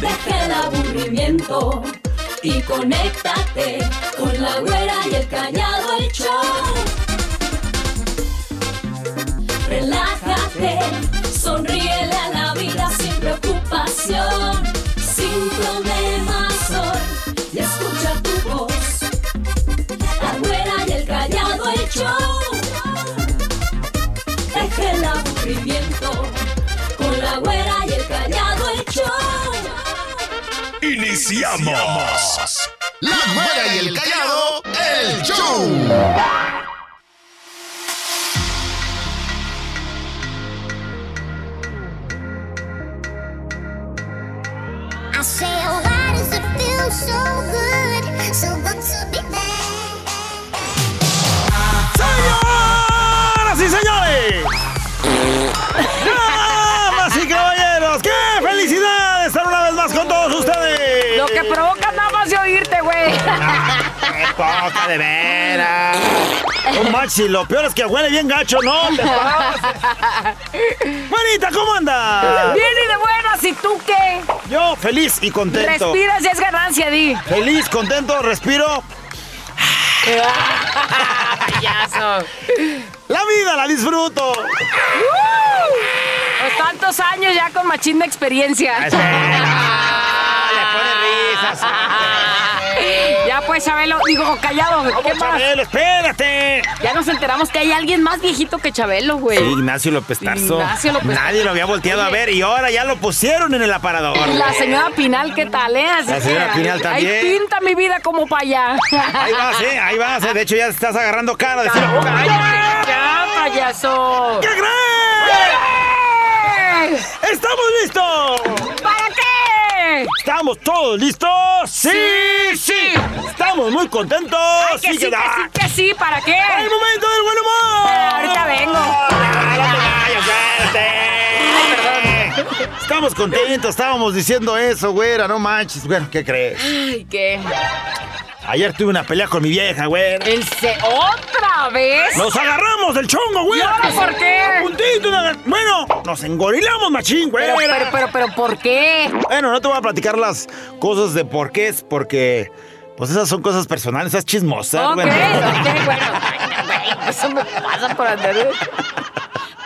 deja el aburrimiento y conéctate con la güera y el callado el show. Relájate, sonríele a la vida sin preocupación, sin problemas hoy y escucha tu voz. La güera y el callado el show. Deja el aburrimiento Iniciamos. La Güera y el Callado, el show. I say, oh, feel so good? So. Ustedes! Lo que provoca nada más de oírte, güey. ¡Qué poca de veras! No Maxi, lo peor es que huele bien gacho, ¿no? Juanita, ¿cómo andas? Bien y de buenas, ¿y tú qué? Yo feliz y contento. Respiras y es ganancia, Di. Feliz, contento, respiro. Payaso. La vida la disfruto. Pues tantos años ya con machín de experiencia. Pone risas. Ya pues, Chabelo, digo, callado, ¿qué más? Chabelo, espérate. Ya nos enteramos que hay alguien más viejito que Chabelo, güey. Sí, Ignacio López Tarso. Ignacio López Tarso. Nadie lo había volteado a ver y ahora ya lo pusieron en el aparador. La señora Pinal, ¿qué tal, eh? Así La señora que, Pinal también. Ahí pinta mi vida como para allá. Ahí vas, eh, ahí vas. eh. De hecho, ya estás agarrando cara. De decir, ¡Ya, ya, payaso! ¿Qué crees? ¡Estamos listos! ¿Estamos todos listos? ¡Sí, sí! Estamos muy contentos. Ay, que sí, que da. sí, que sí, ¿para qué? ¡El momento del buen humor! Ahorita vengo. Espérate. Estamos contentos, estábamos diciendo eso, güera, no manches. Bueno, ¿qué crees? Ay, ¿qué? Ayer tuve una pelea con mi vieja, güera. ¿El se otra vez? Nos agarramos del chongo, güey. ¿Y ahora por qué? Puntito Bueno, nos engorilamos, machín, güey. Pero, pero, pero, pero, ¿por qué? Bueno, no te voy a platicar las cosas de por qué es, porque pues esas son cosas personales, esas chismosas. Ok, bueno. ok, bueno. Güey, Eso me pasa por andar.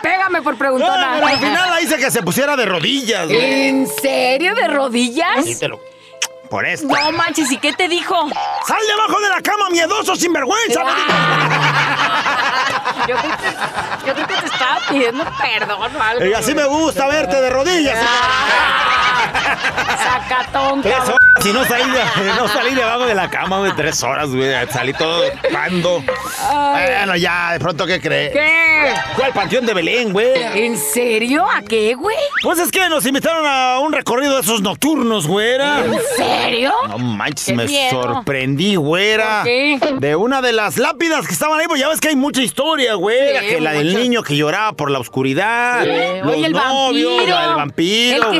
Pégame por No, preguntona. pero al final la hice que se pusiera de rodillas, güey. ¿En serio? ¿De rodillas? Sí, te lo- Por esto. No manches, ¿y qué te dijo? ¡Sal debajo de la cama, miedoso, sinvergüenza! Yo creo que, yo creo que te estaba pidiendo perdón o algo. Y así me gusta verte de rodillas. Sacatón, Tres horas, si no salí, de, no salí debajo de la cama, güey, tres horas, güey. Salí todo pando. Bueno, ya, de pronto, ¿qué crees? ¿Qué? Fue al Panteón de Belén, güey. ¿En serio? ¿A qué, güey? Pues es que nos invitaron a un recorrido de esos nocturnos, güera. ¿En serio? No manches, Qué me miedo. sorprendí, güera. ¿Por qué? De una de las lápidas que estaban ahí, pues ya ves que hay mucha historia, güera. Sí, que la del niño que lloraba por la oscuridad. Sí. Los Oye, el novios, vampiro. del vampiro, El que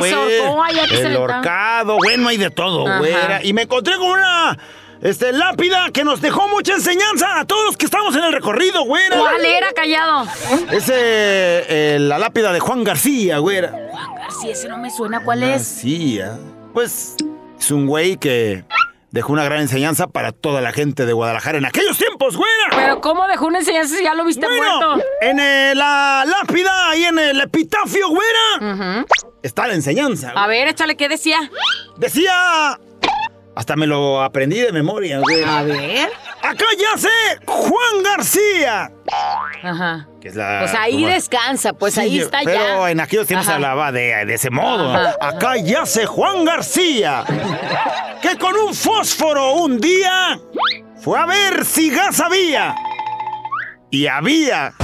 se El horcado, bueno, hay de todo, Ajá. güera. Y me encontré con una este, lápida que nos dejó mucha enseñanza a todos los que estamos en el recorrido, güera. ¿Cuál era, callado? Es eh, eh, la lápida de Juan García, güera. Juan García, ese no me suena. ¿Cuál es? García. Pues es un güey que dejó una gran enseñanza para toda la gente de Guadalajara en aquellos tiempos, güera. Pero ¿cómo dejó una enseñanza si ya lo viste Bueno, muerto? en eh, la lápida, ahí en el epitafio, güera, está la enseñanza. A ver, échale, ¿qué decía? Decía... Hasta me lo aprendí de memoria, güey. A ver. Acá yace Juan García. Ajá. Que es la, Pues ahí como- descansa, pues Sí, ahí está pero ya. en aquellos tiempos se hablaba de, de ese modo. Ajá. Acá yace Juan García, que con un fósforo un día fue a ver si gas había. Y había.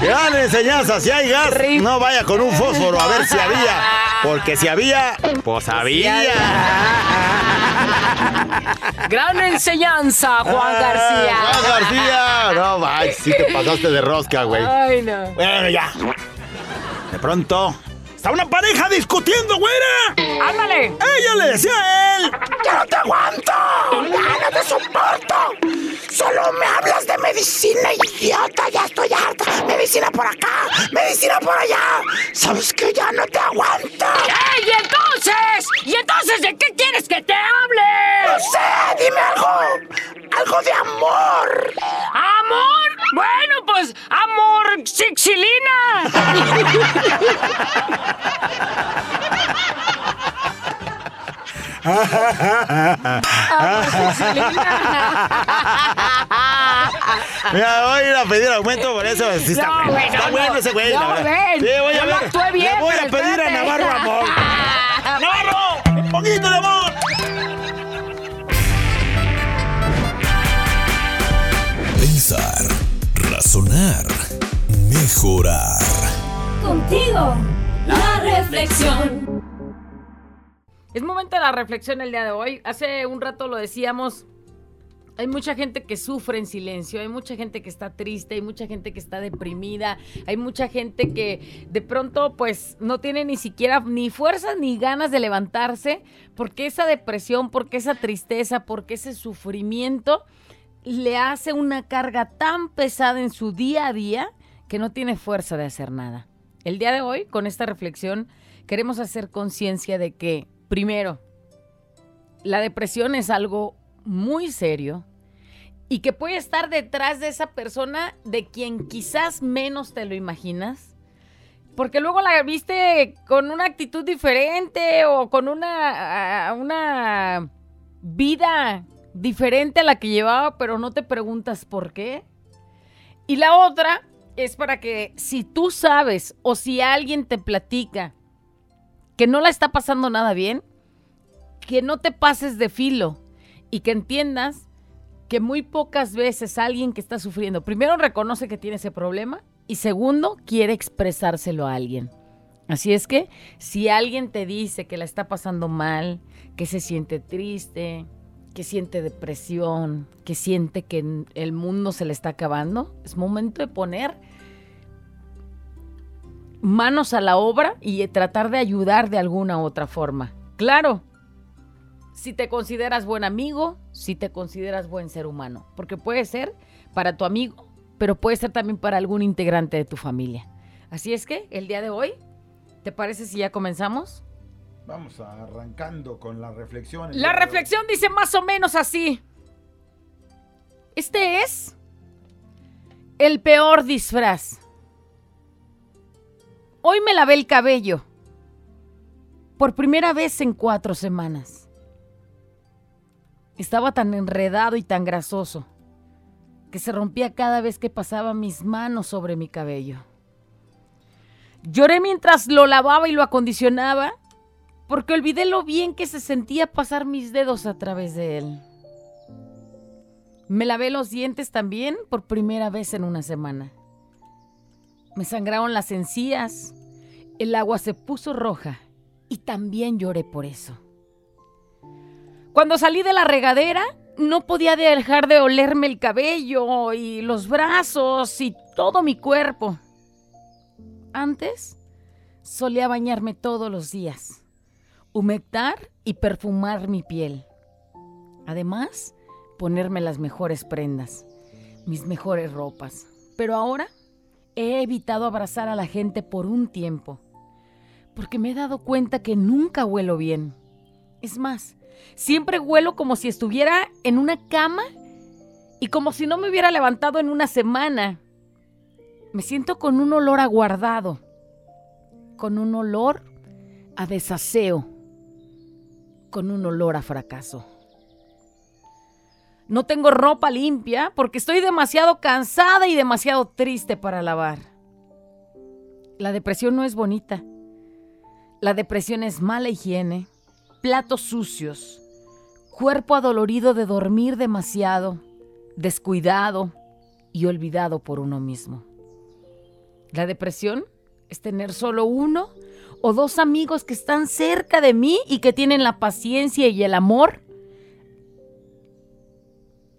Gran enseñanza, si hay gas, no vaya con un fósforo a ver si había. Porque si había, pues había. Gran enseñanza, Juan García. Ah, Juan García. No, manches, sí te pasaste de rosca, güey. Ay, no. Bueno, ya. De pronto, está una pareja discutiendo, güera. ¡Ándale! Ella le decía a él: ¡Ya no te aguanto! ¡Ya no te soporto! Solo me hablas de medicina, idiota. Ya estoy harta. Medicina por acá, medicina por allá. ¿Sabes que ya no te aguanto? ¡Ey, y entonces! ¿Y entonces de qué quieres que te hable? No sé, dime algo. Algo de amor. ¿Amor? Bueno, pues, amor, xixilina. Mira, voy a ir a pedir aumento por eso. Sí está No, bueno. güey, Está no, bueno no. ese güey. No, ven. Sí, voy a ver. bien, Le voy a pedir a. Navarro amor. ¡Navarro! ¡Un poquito de amor! Pensar, razonar, mejorar. Contigo, la reflexión. Es momento de la reflexión el día de hoy. Hace un rato lo decíamos. Hay mucha gente que sufre en silencio, hay mucha gente que está triste, hay mucha gente que está deprimida, hay mucha gente que de pronto pues no tiene ni siquiera ni fuerzas ni ganas de levantarse porque esa depresión, porque esa tristeza, porque ese sufrimiento le hace una carga tan pesada en su día a día que no tiene fuerza de hacer nada. El día de hoy, con esta reflexión, queremos hacer conciencia de que, primero, la depresión es algo muy serio y que puede estar detrás de esa persona de quien quizás menos te lo imaginas. Porque luego la viste con una actitud diferente o con una, ah, una vida diferente a la que llevaba, pero no te preguntas por qué. Y la otra es para que si tú sabes o si alguien te platica que no la está pasando nada bien, que no te pases de filo y que entiendas que muy pocas veces alguien que está sufriendo, primero reconoce que tiene ese problema y segundo, quiere expresárselo a alguien. Así es que si alguien te dice que la está pasando mal, que se siente triste, que siente depresión, que siente que el mundo se le está acabando, es momento de poner manos a la obra y tratar de ayudar de alguna u otra forma. Claro, si te consideras buen amigo, si te consideras buen ser humano, porque puede ser para tu amigo, pero puede ser también para algún integrante de tu familia. Así es que el día de hoy, ¿te parece si ya comenzamos? Vamos arrancando con la reflexión. La reflexión dice más o menos así. Este es el peor disfraz. Hoy me lavé el cabello. Por primera vez en cuatro semanas. Estaba tan enredado y tan grasoso que se rompía cada vez que pasaba mis manos sobre mi cabello. Lloré mientras lo lavaba y lo acondicionaba porque olvidé lo bien que se sentía pasar mis dedos a través de él. Me lavé los dientes también por primera vez en una semana. Me sangraron las encías, el agua se puso roja y también lloré por eso. Cuando salí de la regadera, no podía dejar de olerme el cabello y los brazos y todo mi cuerpo. Antes solía bañarme todos los días, humectar y perfumar mi piel. Además, ponerme las mejores prendas, mis mejores ropas. Pero ahora he evitado abrazar a la gente por un tiempo, porque me he dado cuenta que nunca huelo bien. Es más, siempre huelo como si estuviera en una cama y como si no me hubiera levantado en una semana. Me siento con un olor aguardado, con un olor a desaseo, con un olor a fracaso. No tengo ropa limpia porque estoy demasiado cansada y demasiado triste para lavar. La depresión no es bonita. La depresión es mala higiene, platos sucios, cuerpo adolorido de dormir demasiado, descuidado y olvidado por uno mismo. La depresión es tener solo uno o dos amigos que están cerca de mí y que tienen la paciencia y el amor.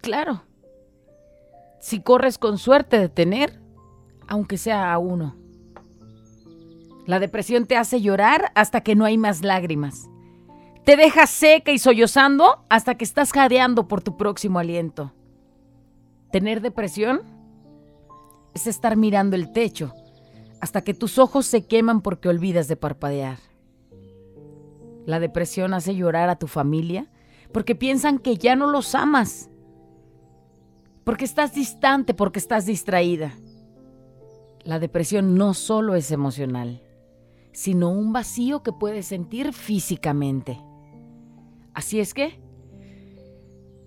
Claro, si corres con suerte de tener, aunque sea a uno. La depresión te hace llorar hasta que no hay más lágrimas. Te deja seca y sollozando hasta que estás jadeando por tu próximo aliento. Tener depresión es estar mirando el techo hasta que tus ojos se queman porque olvidas de parpadear. La depresión hace llorar a tu familia porque piensan que ya no los amas, porque estás distante, porque estás distraída. La depresión no solo es emocional, sino un vacío que puedes sentir físicamente. Así es que,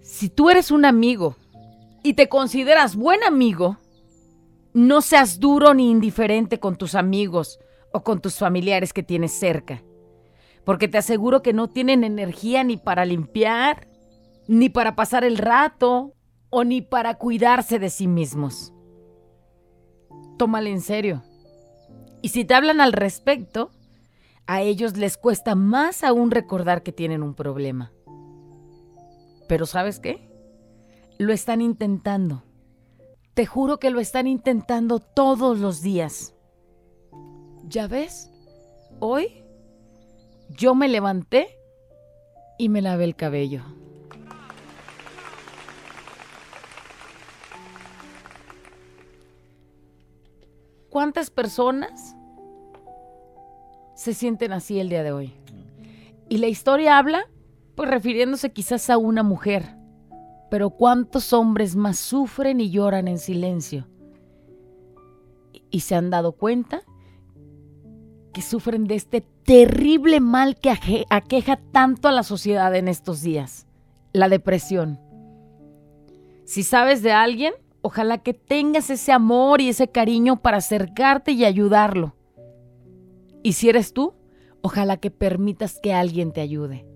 si tú eres un amigo y te consideras buen amigo, no seas duro ni indiferente con tus amigos o con tus familiares que tienes cerca, porque te aseguro que no tienen energía ni para limpiar, ni para pasar el rato, o ni para cuidarse de sí mismos. Tómale en serio. Y si te hablan al respecto, a ellos les cuesta más aún recordar que tienen un problema. Pero ¿sabes qué? Lo están intentando. Te juro que lo están intentando todos los días. ¿Ya ves? Hoy yo me levanté y me lavé el cabello. ¿Cuántas personas se sienten así el día de hoy? Y la historia habla, pues refiriéndose quizás a una mujer, pero ¿cuántos hombres más sufren y lloran en silencio? Y se han dado cuenta que sufren de este terrible mal que aqueja tanto a la sociedad en estos días, la depresión. Si sabes de alguien, ojalá que tengas ese amor y ese cariño para acercarte y ayudarlo. Y si eres tú, ojalá que permitas que alguien te ayude.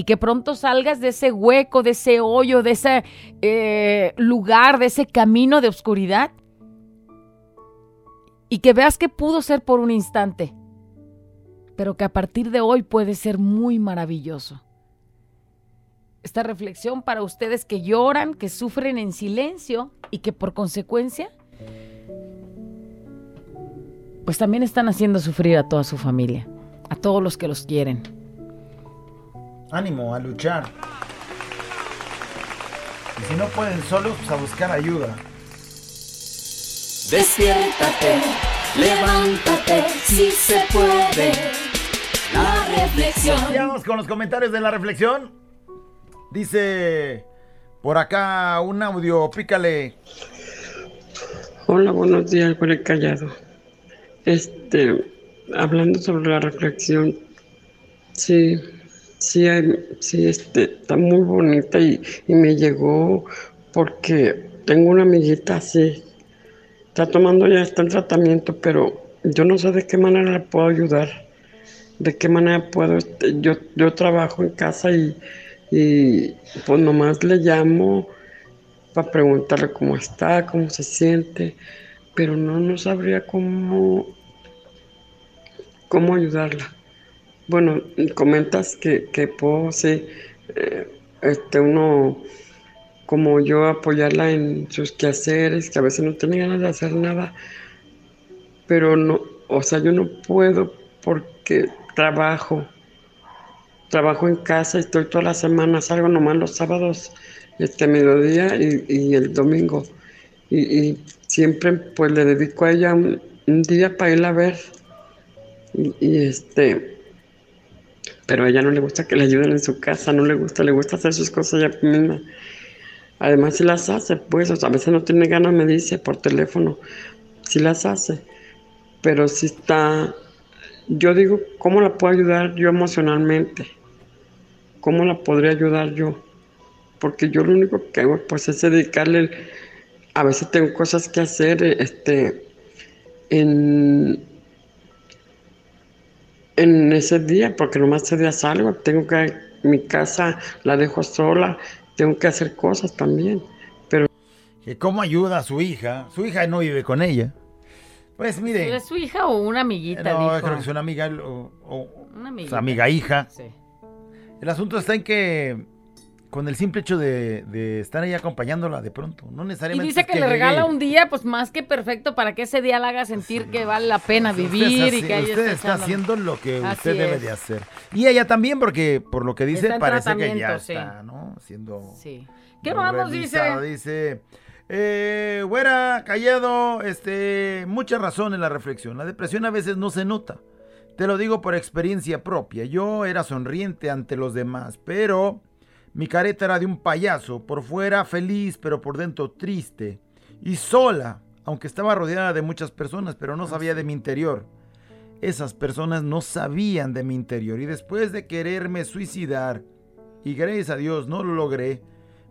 Y que pronto salgas de ese hueco, de ese hoyo, de ese eh, lugar, de ese camino de oscuridad. Y que veas que pudo ser por un instante, pero que a partir de hoy puede ser muy maravilloso. Esta reflexión para ustedes que lloran, que sufren en silencio y que por consecuencia, pues también están haciendo sufrir a toda su familia, a todos los que los quieren. Ánimo a luchar. Y si no pueden solos, pues a buscar ayuda. Despiértate, levántate, si se puede. La reflexión. Ya vamos con los comentarios de la reflexión. Dice por acá un audio, pícale. Hola, buenos días, por el callado. Este, hablando sobre la reflexión, sí, sí, sí, este, está muy bonita y, y me llegó porque tengo una amiguita así, está tomando ya, está en tratamiento, pero yo no sé de qué manera la puedo ayudar, de qué manera puedo, este, yo, yo trabajo en casa y, y pues nomás le llamo para preguntarle cómo está, cómo se siente, pero no, no sabría cómo, cómo ayudarla. Bueno, comentas que, que puedo, sí, eh, este, uno, como yo, apoyarla en sus quehaceres, que a veces no tiene ganas de hacer nada, pero no, o sea, yo no puedo porque trabajo, trabajo en casa y estoy toda la semana, salgo nomás los sábados, este mediodía y, y el domingo. Y, y siempre pues le dedico a ella un, día para irla a ver. Y, este, pero a ella no le gusta que le ayuden en su casa, no le gusta, le gusta hacer sus cosas ella misma. Además, si las hace, pues, a veces no tiene ganas, me dice por teléfono, si las hace, pero si está, yo digo, ¿cómo la puedo ayudar yo emocionalmente? ¿Cómo la podría ayudar yo? Porque yo lo único que hago, pues, es dedicarle, a veces tengo cosas que hacer, este, en, en ese día, porque nomás ese día salgo, tengo que, mi casa la dejo sola, tengo que hacer cosas también. Pero ¿Cómo ayuda a su hija? Su hija no vive con ella. Pues mire, ¿Es su hija o una amiguita? no, dijo? creo que es una amiga o, o- Una su amiguita. amiga hija. Sí. El asunto está en que con el simple hecho de, de estar ahí acompañándola de pronto, no Y necesariamente dice es que le llegue regala y- un día, pues más que perfecto, para que ese día la haga sentir que vale la pena Usted vivir y está- que usted está, haciendo lo que Así usted debe de hacer. Y ella también, porque por lo que dice, parece que ya sí. está, ¿no? Siendo Sí. ¿Qué nos dice? Dice, Eh, güera, callado, este, mucha razón en la reflexión. La depresión a veces no se nota. Te lo digo por experiencia propia. Yo era sonriente ante los demás, pero mi careta era de un payaso. Por fuera feliz, pero por dentro triste. Y sola, aunque estaba rodeada de muchas personas, pero no sabía de mi interior. Esas personas no sabían de mi interior. Y después de quererme suicidar, y gracias a Dios no lo logré,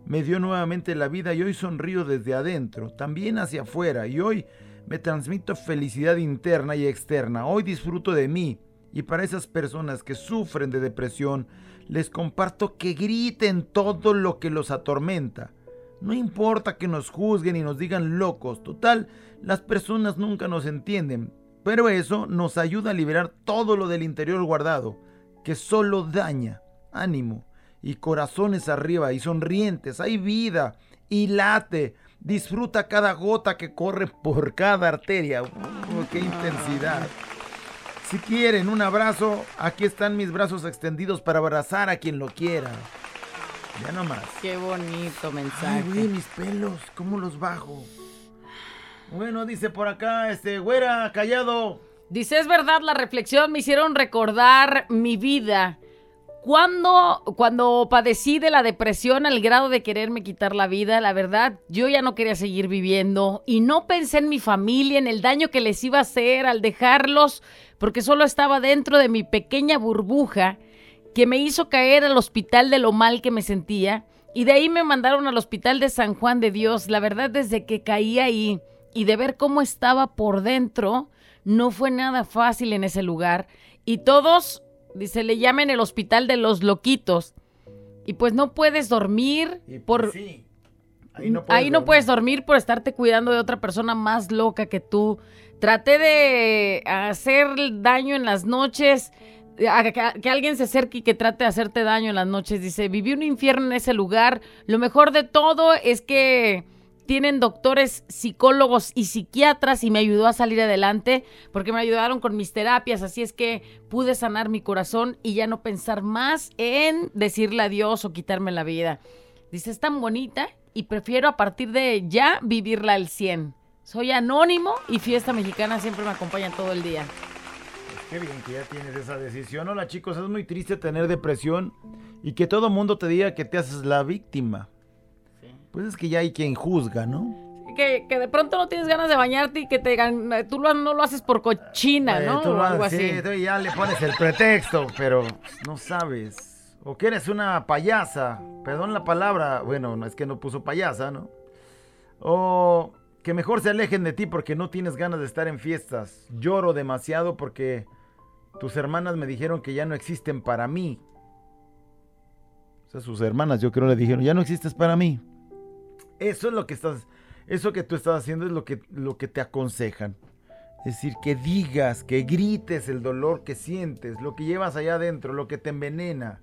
me dio nuevamente la vida y hoy sonrío desde adentro, también hacia afuera, y hoy me transmito felicidad interna y externa. Hoy disfruto de mí. Y para esas personas que sufren de depresión, les comparto que griten todo lo que los atormenta. No importa que nos juzguen y nos digan locos, total, las personas nunca nos entienden, pero eso nos ayuda a liberar todo lo del interior guardado, que solo daña. Ánimo y corazones arriba y sonrientes, hay vida y late. Disfruta cada gota que corre por cada arteria. ¡Uh, ¡Qué intensidad! Si quieren un abrazo, aquí están mis brazos extendidos para abrazar a quien lo quiera. Ya nomás. Qué bonito Ay, mensaje. güey, mis pelos, ¿cómo los bajo? Bueno, dice por acá, este, güera, callado. Dice, es verdad, la reflexión me hicieron recordar mi vida. Cuando, cuando padecí de la depresión al grado de quererme quitar la vida, la verdad, yo ya no quería seguir viviendo y no pensé en mi familia, en el daño que les iba a hacer al dejarlos, porque solo estaba dentro de mi pequeña burbuja que me hizo caer al hospital de lo mal que me sentía y de ahí me mandaron al hospital de San Juan de Dios. La verdad, desde que caí ahí y de ver cómo estaba por dentro, no fue nada fácil en ese lugar. Y todos, dice, le llaman el hospital de los loquitos. Y pues no puedes dormir por... Sí. Ahí no puedes dormir por estarte cuidando de otra persona más loca que tú. Traté de hacer daño en las noches, que alguien se acerque y que trate de hacerte daño en las noches. Dice, viví un infierno en ese lugar. Lo mejor de todo es que tienen doctores, psicólogos y psiquiatras y me ayudó a salir adelante porque me ayudaron con mis terapias. Así es que pude sanar mi corazón y ya no pensar más en decirle adiós o quitarme la vida. Dice, es tan bonita y prefiero a partir de ya vivirla al 100. Soy anónimo y fiesta mexicana siempre me acompaña todo el día. Qué bien que ya tienes esa decisión. Hola chicos, es muy triste tener depresión y que todo mundo te diga que te haces la víctima. Pues es que ya hay quien juzga, ¿no? Que, que de pronto no tienes ganas de bañarte y que te tú lo- no lo haces por cochina, Eh, ¿no? tú O algo así. sí, tú ya le pones el pretexto, pero no sabes. O que eres una payasa, perdón la palabra, bueno, no es que no puso payasa, ¿no? O que mejor se alejen de ti porque no tienes ganas de estar en fiestas. Lloro demasiado porque tus hermanas me dijeron que ya no existen para mí. O sea, sus hermanas yo creo le dijeron, ya no existes para mí. Eso es lo que estás, eso que tú estás haciendo es lo que, lo que te aconsejan. Es decir, que digas, que grites el dolor que sientes, lo que llevas allá adentro, lo que te envenena.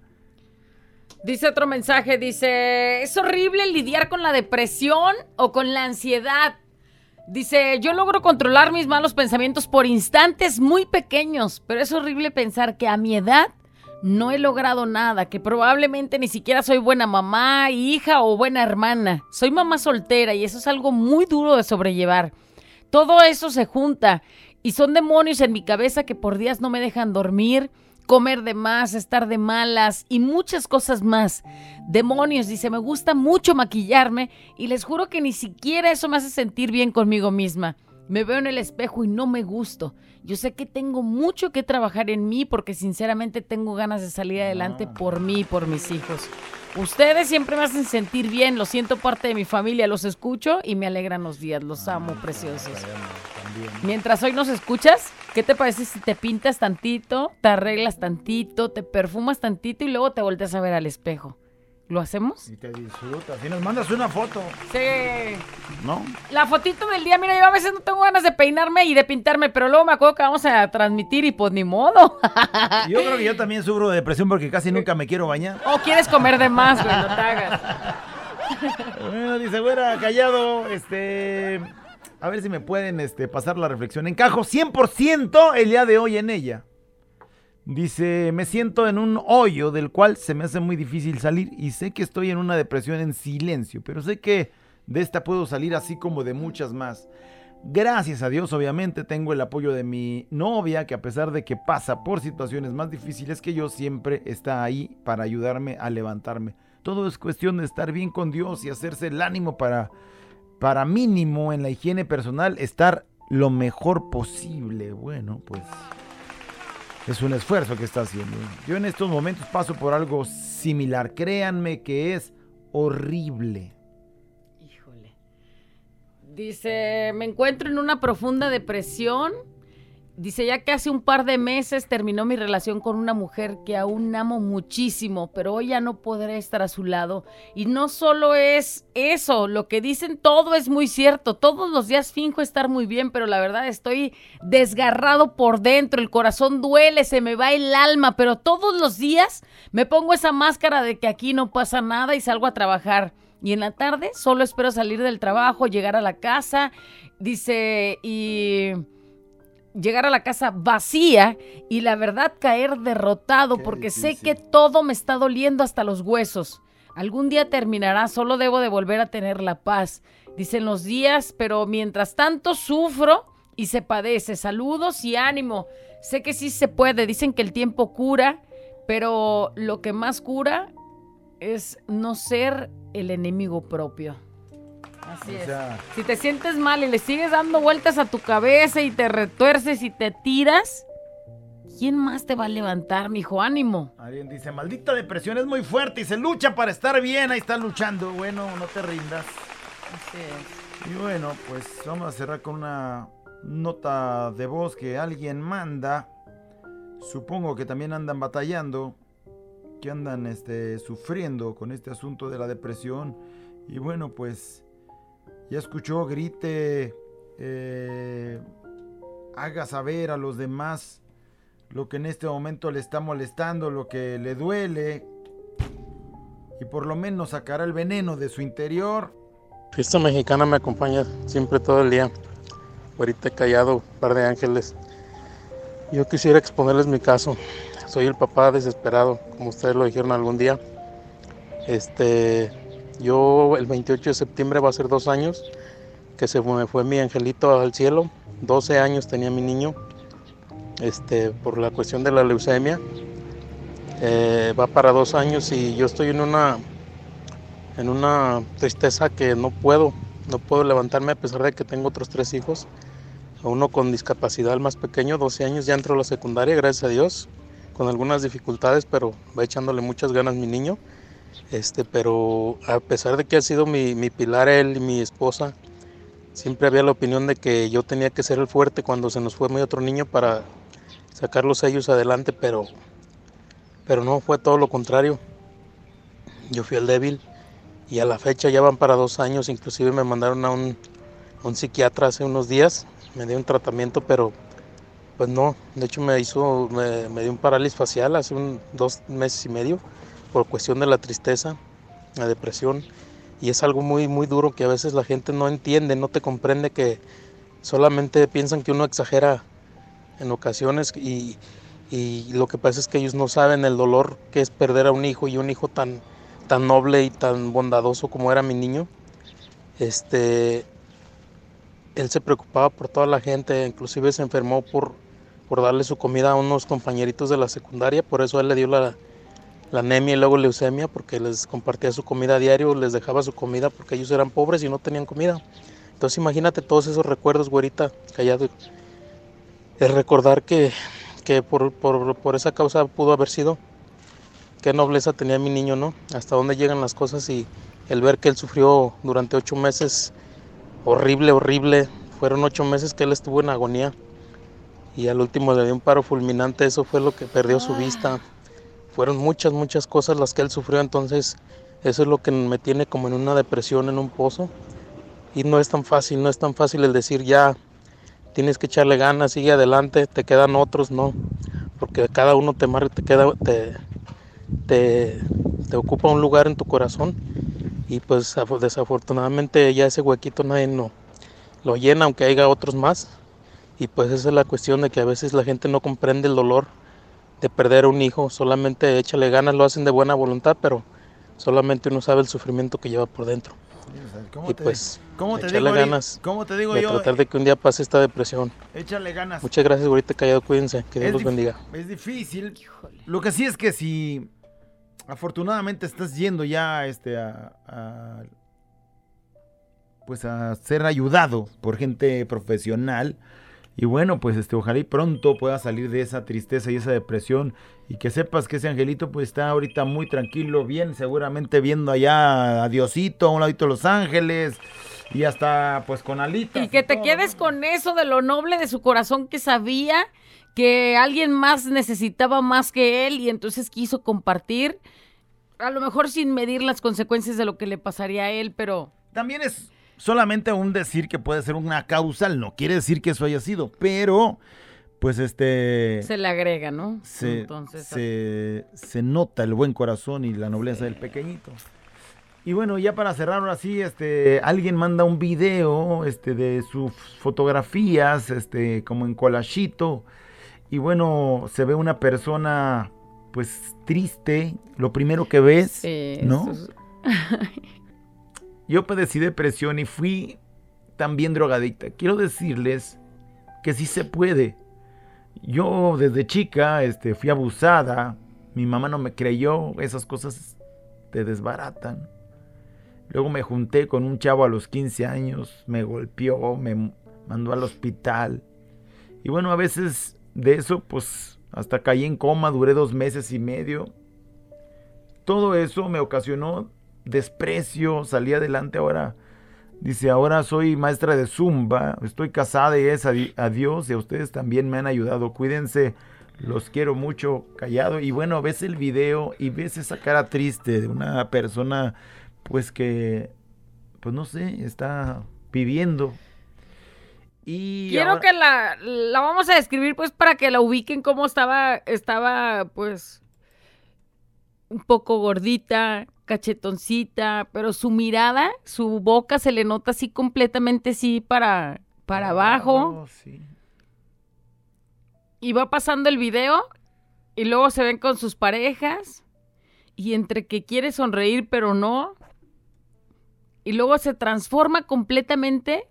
Dice otro mensaje, dice, es horrible lidiar con la depresión o con la ansiedad. Dice, yo logro controlar mis malos pensamientos por instantes muy pequeños, pero es horrible pensar que a mi edad no he logrado nada, que probablemente ni siquiera soy buena mamá, hija o buena hermana. Soy mamá soltera y eso es algo muy duro de sobrellevar. Todo eso se junta y son demonios en mi cabeza que por días no me dejan dormir, comer de más, estar de malas y muchas cosas más. Demonios, dice, me gusta mucho maquillarme y les juro que ni siquiera eso me hace sentir bien conmigo misma. Me veo en el espejo y no me gusto. Yo sé que tengo mucho que trabajar en mí porque sinceramente tengo ganas de salir adelante por mí y por mis hijos. Ustedes siempre me hacen sentir bien, lo siento parte de mi familia, los escucho y me alegran los días, los amo, preciosos. Mientras hoy nos escuchas, ¿qué te parece si te pintas tantito, te arreglas tantito, te perfumas tantito y luego te volteas a ver al espejo? ¿Lo hacemos? Y te disfrutas. Y nos mandas una foto, Sí. ¿no? La fotito del día, mira, yo a veces no tengo ganas de peinarme y de pintarme, pero luego me acuerdo que vamos a transmitir y pues ni modo. Yo creo que yo también sufro de depresión porque casi nunca me quiero bañar. o quieres comer de más, güey, no te hagas. Bueno, dice, güera, callado, este... A ver si me pueden este, pasar la reflexión. Encajo 100% el día de hoy en ella. Dice, me siento en un hoyo del cual se me hace muy difícil salir y sé que estoy en una depresión en silencio, pero sé que De esta puedo salir así como de muchas más. Gracias a Dios, obviamente, tengo el apoyo de mi novia, que a pesar de que pasa por situaciones más difíciles que yo, siempre está ahí para ayudarme a levantarme. Todo es cuestión de estar bien con Dios y hacerse el ánimo para, para mínimo en la higiene personal, estar lo mejor posible. Bueno, pues es un esfuerzo que está haciendo. Yo en estos momentos paso por algo similar. Créanme que es horrible. Híjole. Dice, me encuentro en una profunda depresión. Dice, ya que hace un par de meses terminó mi relación con una mujer que aún amo muchísimo, pero hoy ya no podré estar a su lado. Y no solo es eso, lo que dicen todo es muy cierto. Todos los días finjo estar muy bien, pero la verdad estoy desgarrado por dentro, el corazón duele, se me va el alma, pero todos los días me pongo esa máscara de que aquí no pasa nada y salgo a trabajar. Y en la tarde solo espero salir del trabajo, llegar a la casa, dice, y llegar a la casa vacía y la verdad caer derrotado porque sé que todo me está doliendo hasta los huesos. Algún día terminará, solo debo de volver a tener la paz. Dicen los días, pero mientras tanto sufro y se padece. Saludos y ánimo. Sé que sí se puede. Dicen que el tiempo cura, pero lo que más cura es no ser el enemigo propio. Así O es. Si te sientes mal y le sigues dando vueltas a tu cabeza y te retuerces y te tiras, ¿quién más te va a levantar, mijo? Ánimo. Alguien dice, maldita depresión es muy fuerte y se lucha para estar bien. Ahí está luchando. Bueno, no te rindas. Así es. Y bueno, pues vamos a cerrar con una nota de voz que alguien manda. Supongo que también andan batallando, que andan este, sufriendo con este asunto de la depresión. Y bueno, pues ya escuchó, grite, eh, haga saber a los demás lo que en este momento le está molestando, lo que le duele. Y por lo menos sacará el veneno de su interior. Fiesta mexicana me acompaña siempre todo el día. Ahorita callado, par de ángeles. Yo quisiera exponerles mi caso. Soy el papá desesperado, como ustedes lo dijeron algún día. Este, yo el 28 de septiembre va a ser dos años que se me fue mi angelito al cielo. 12 años tenía mi niño. Este, por la cuestión de la leucemia. Eh, va para dos años y yo estoy en una en una tristeza que no puedo, no puedo levantarme a pesar de que tengo otros tres hijos. Uno con discapacidad, el más pequeño, 12 años, ya entró a la secundaria, gracias a Dios, con algunas dificultades, pero va echándole muchas ganas mi niño. Este, pero a pesar de que ha sido mi, pilar él y mi esposa, siempre había la opinión de que yo tenía que ser el fuerte cuando se nos fue mi otro niño para sacarlos a ellos adelante, pero, pero no, fue todo lo contrario. Yo fui el débil y a la fecha ya van para dos años, inclusive me mandaron a un, psiquiatra hace unos días, me dio un tratamiento, pero pues no, de hecho me hizo, me, me dio un parálisis facial hace un, dos meses y medio por cuestión de la tristeza, la depresión, y es algo muy, muy duro que a veces la gente no entiende, no te comprende que solamente piensan que uno exagera en ocasiones y, y lo que pasa es que ellos no saben el dolor que es perder a un hijo y un hijo tan, tan noble y tan bondadoso como era mi niño. Este, él se preocupaba por toda la gente, inclusive se enfermó por, por darle su comida a unos compañeritos de la secundaria, por eso él le dio la, la anemia y luego leucemia, porque les compartía su comida a diario, les dejaba su comida porque ellos eran pobres y no tenían comida. Entonces imagínate todos esos recuerdos, güerita, callado. Es recordar que, que por, por, por esa causa pudo haber sido. Qué nobleza tenía mi niño, ¿no? Hasta dónde llegan las cosas y el ver que él sufrió durante ocho meses, horrible, horrible. Fueron ocho meses que él estuvo en agonía y al último le dio un paro fulminante, eso fue lo que perdió su vista. Fueron muchas, muchas cosas las que él sufrió, entonces eso es lo que me tiene como en una depresión, en un pozo. Y no es tan fácil, no es tan fácil el decir ya tienes que echarle ganas, sigue adelante, te quedan otros, no, porque cada uno te marca, te queda, te, te, te ocupa un lugar en tu corazón y pues afo- desafortunadamente ya ese huequito nadie no, lo llena, aunque haya otros más. Y pues esa es la cuestión de que a veces la gente no comprende el dolor de perder a un hijo, solamente échale ganas, lo hacen de buena voluntad, pero solamente uno sabe el sufrimiento que lleva por dentro. ¿Cómo Y te- pues, cómo te echarle digo, ganas ¿Cómo te digo de yo? tratar de que un día pase esta depresión. Échale ganas. Muchas gracias, ahorita callado, cuídense, que Dios Es los bendiga. Es difícil. Lo que sí es que si afortunadamente estás yendo ya este, a, a- pues a ser ayudado por gente profesional. Y bueno, pues este, ojalá y pronto puedas salir de esa tristeza y esa depresión. Y que sepas que ese angelito pues está ahorita muy tranquilo, bien, seguramente viendo allá a Diosito, a un ladito de Los Ángeles. Y hasta pues con alitas. Y que te quedes con eso de lo noble de su corazón que sabía que alguien más necesitaba más que él y entonces quiso compartir, a lo mejor sin medir las consecuencias de lo que le pasaría a él, pero... También es solamente un decir que puede ser una causal, no quiere decir que eso haya sido, pero pues este Se le agrega, ¿no? se, Entonces, se, se nota el buen corazón y la nobleza del pequeñito. Y bueno, ya para cerrar ahora sí, este, alguien manda un video este, de sus fotografías, este, como en colachito. Y bueno, se ve una persona pues triste, lo primero que ves, Sí, ¿no? Yo padecí depresión y fui también drogadicta. Quiero decirles que sí se puede. Yo desde chica este, fui abusada. Mi mamá no me creyó. Esas cosas te desbaratan. Luego me junté con un chavo a los 15 años. Me golpeó, me mandó al hospital. Y bueno, a veces de eso, pues hasta caí en coma. Duré dos meses y medio. Todo eso me ocasionó desprecio, salí adelante ahora. Dice, ahora soy maestra de Zumba, estoy casada y es a, di- a Dios y a ustedes también me han ayudado. Cuídense, los quiero mucho, callado. Y bueno, ves el video y ves esa cara triste de una persona, pues que, pues no sé, está viviendo. Y Quiero ahora- que la, la vamos a describir pues para que la ubiquen cómo estaba, estaba pues un poco gordita, cachetoncita, pero su mirada, su boca se le nota así completamente así para, para abajo. Y va pasando el video y luego se ven con sus parejas y entre que quiere sonreír pero no. Y luego se transforma completamente,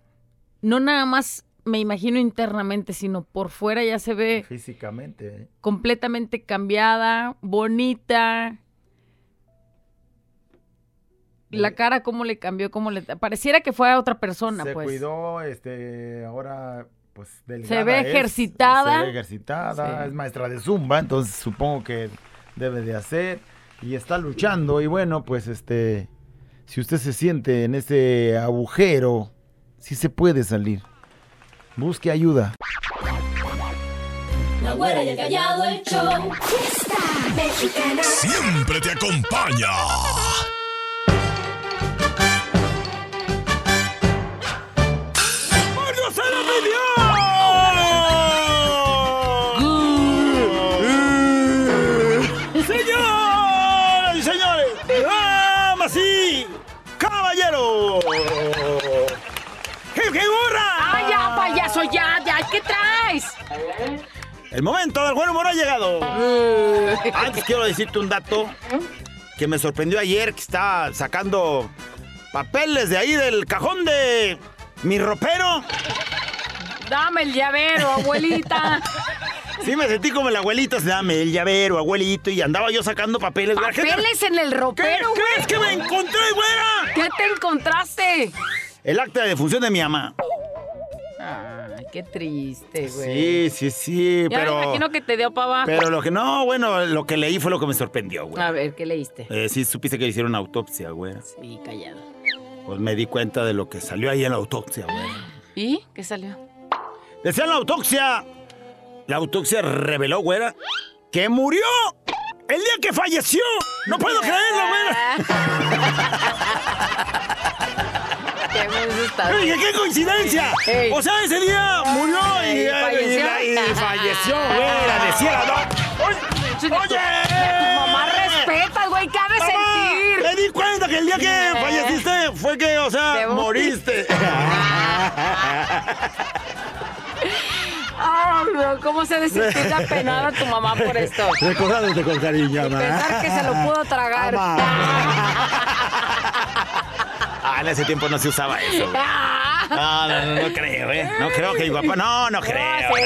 no nada más me imagino internamente, sino por fuera ya se ve Físicamente. ¿eh? completamente cambiada, bonita. La cara cómo le cambió, cómo le pareciera que fuera otra persona, se pues. cuidó, este, ahora pues delgada Se ve es, ejercitada. se ve ejercitada, Sí. es maestra de zumba, entonces supongo que debe de hacer y está luchando y bueno, pues este, si usted se siente en ese agujero, sí se puede salir. Busque ayuda. La güera y el callado, el show. Fiesta mexicana. Siempre te acompaña. Se la pidió! ¡Señoras y señores! ¡Damas y caballeros! ¡Qué, qué burra! ¡Ay, ya, payaso, ya, ya! ¿Qué traes? El momento del buen humor ha llegado. Antes quiero decirte un dato que me sorprendió ayer, que estaba sacando papeles de ahí del cajón de mi ropero. Dame el llavero, abuelita. Sí, me sentí como el abuelito, se dame el llavero, abuelito, y andaba yo sacando papeles. La Papeles en el ¿Qué ropero, güey. crees que me encontré, güera? ¿Qué te encontraste? El acta de defunción de mi mamá. Ay, qué triste, güey. Sí, sí, sí, Ya me pero... imagino que te dio para abajo. Pero lo que no, bueno, lo que leí fue lo que me sorprendió, güey. A ver, ¿qué leíste? Eh, sí, supiste que le hicieron autopsia, güey. Sí, callado. Pues me di cuenta de lo que salió ahí en la autopsia, güey. ¿Y qué salió? Decía en la autopsia, la autopsia reveló, güera, que murió el día que falleció. No puedo creerlo, güera. Yo dije, ¡qué coincidencia! Ey. O sea, ese día murió y, falleció. y- y falleció, güera. Decía la doc- ¡Oye! ¡Oye! Güey, ¿qué ha de Mamá, sentir? Me di cuenta que el día que Eh. falleciste fue que, o sea, Te moriste. Ay, no, ¿cómo se ha de sentir la penada tu mamá por esto? Recordándote con cariño, mamá. Pensar que se lo pudo tragar. Ah, en ese tiempo no se usaba eso. güey. No, no, no, no creo, ¿eh? No creo que mi papá. No, no creo. sí, no, güey,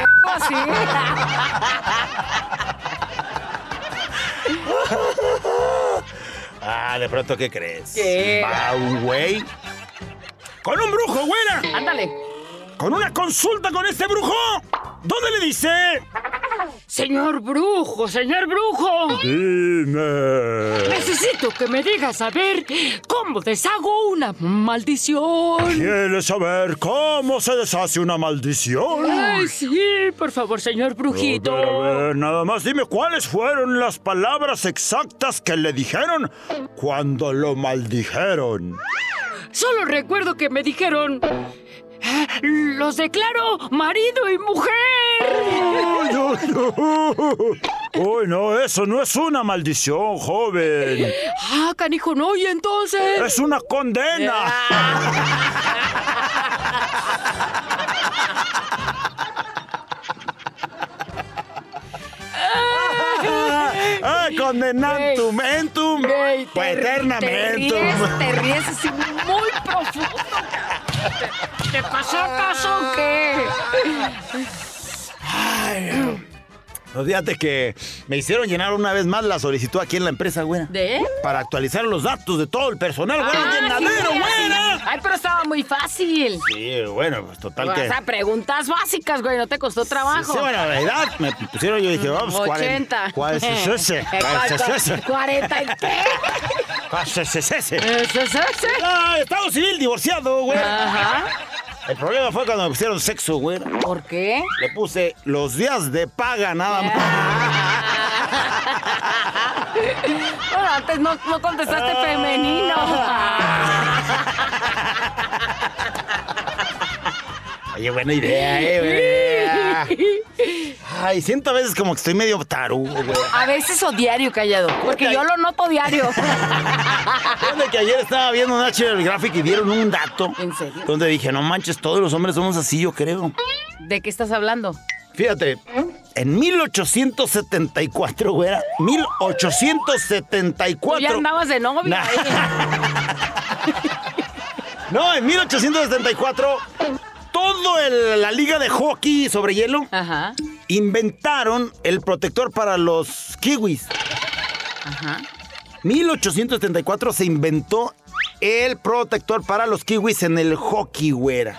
no. sí. Ah, de pronto, ¿qué crees? ¿Qué? Va un güey con un brujo, güera. Ándale. Con una consulta con este brujo. ¿Dónde le dice? Señor brujo, señor brujo. Dime. Necesito que me digas a ver cómo deshago una maldición. ¿Quieres saber cómo se deshace una maldición? Ay, sí, por favor, señor brujito. A ver, a ver, nada más dime cuáles fueron las palabras exactas que le dijeron cuando lo maldijeron. Solo recuerdo que me dijeron... "Ah, Los declaro marido y mujer. ¡Ay, ay, ay! Uy, no, eso no es una maldición, joven. Ah, canijo, no, y entonces... Es una condena. ¡Ay, condenantum, entum, pues Te eternamentum! ríes, te ríes así muy profundo. ¿Te, te pasó acaso o qué? No, fíjate que me hicieron llenar una vez más la solicitud aquí en la empresa, güera. ¿De? Para actualizar los datos de todo el personal. Ah, ¡Un llenadero, sí, güera! sí. Ay, pero estaba muy fácil. Sí, bueno, pues total O que... sea, preguntas básicas, güey, no te costó trabajo. Sí, bueno, la edad me pusieron, yo dije, vamos, 80. ¿cuál es ese? ¿Cuál es ese? 40 y qué? ¿Cuál es ese? ¿Ese es ese? Ah, Estado civil divorciado, güey. Ajá. El problema fue cuando me pusieron sexo, güey. ¿Por qué? Le puse los días de paga nada más. Bueno, antes no, no contestaste femenino. Oye, buena idea, eh, güey. Ay, siento a veces como que estoy medio tarugo, güey. A veces o diario, callado. Porque yo lo noto diario. Fíjate que ayer estaba viendo National Graphic y dieron un dato. ¿En serio? Donde dije, no manches, todos los hombres somos así, yo creo. ¿De qué estás hablando? Fíjate, en 1874, güera, Tú 1874. ya andabas de novia. Nah. No, en 1874, todo el- la liga de hockey sobre hielo Ajá. inventaron el protector para los kiwis. Ajá. 1874 se inventó el protector para los kiwis en el hockey, güera.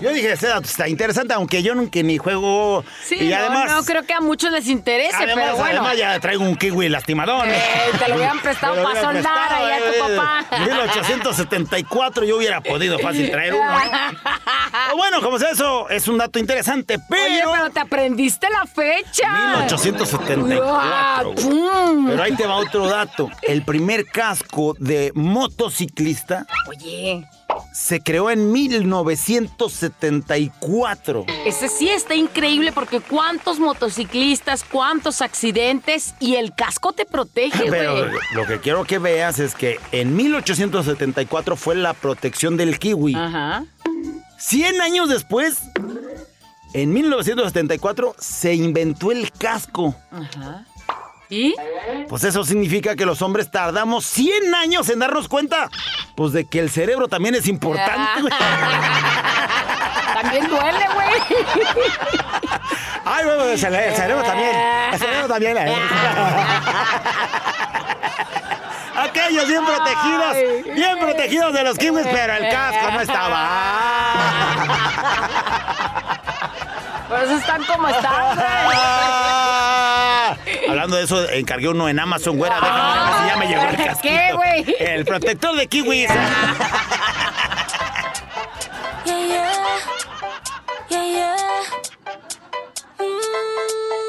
Yo dije, ese dato está interesante, aunque yo nunca ni juego. Sí, y no, además, no creo que a muchos les interese, además, pero bueno. además ya traigo un kiwi lastimadón. Eh, te lo hubieran prestado Me lo pa' hubieran soldar ahí a tu eh. papá. 1874 yo hubiera podido fácil traer uno. O bueno, como sea eso, es un dato interesante, pero... Oye, pero te aprendiste la fecha. 1874. Ah, güey. pum. Pero ahí te va otro dato. El primer casco de motociclista Oye, se creó en 1974. ese sí está increíble porque cuántos motociclistas, cuántos accidentes y el casco te protege, Pero güey. lo que quiero que veas es que en 1874 fue la protección del kiwi. Ajá. 100 años después, en 1974, se inventó el casco. Ajá. ¿Y? Pues eso significa que los hombres tardamos 100 años en darnos cuenta, pues de que el cerebro también es importante. güey. También duele, güey. Ay, güey, el cerebro también. El cerebro también. eh. Aquellos bien protegidos, bien protegidos de los kiwis, pero el casco no estaba. Por eso están como están, güey. Hablando de eso, encargué uno en Amazon, güera. Déjame ver si ya me llegó el casquito. ¿Qué, güey? El protector de kiwis. Yeah, yeah. Yeah, yeah. ¡Señoras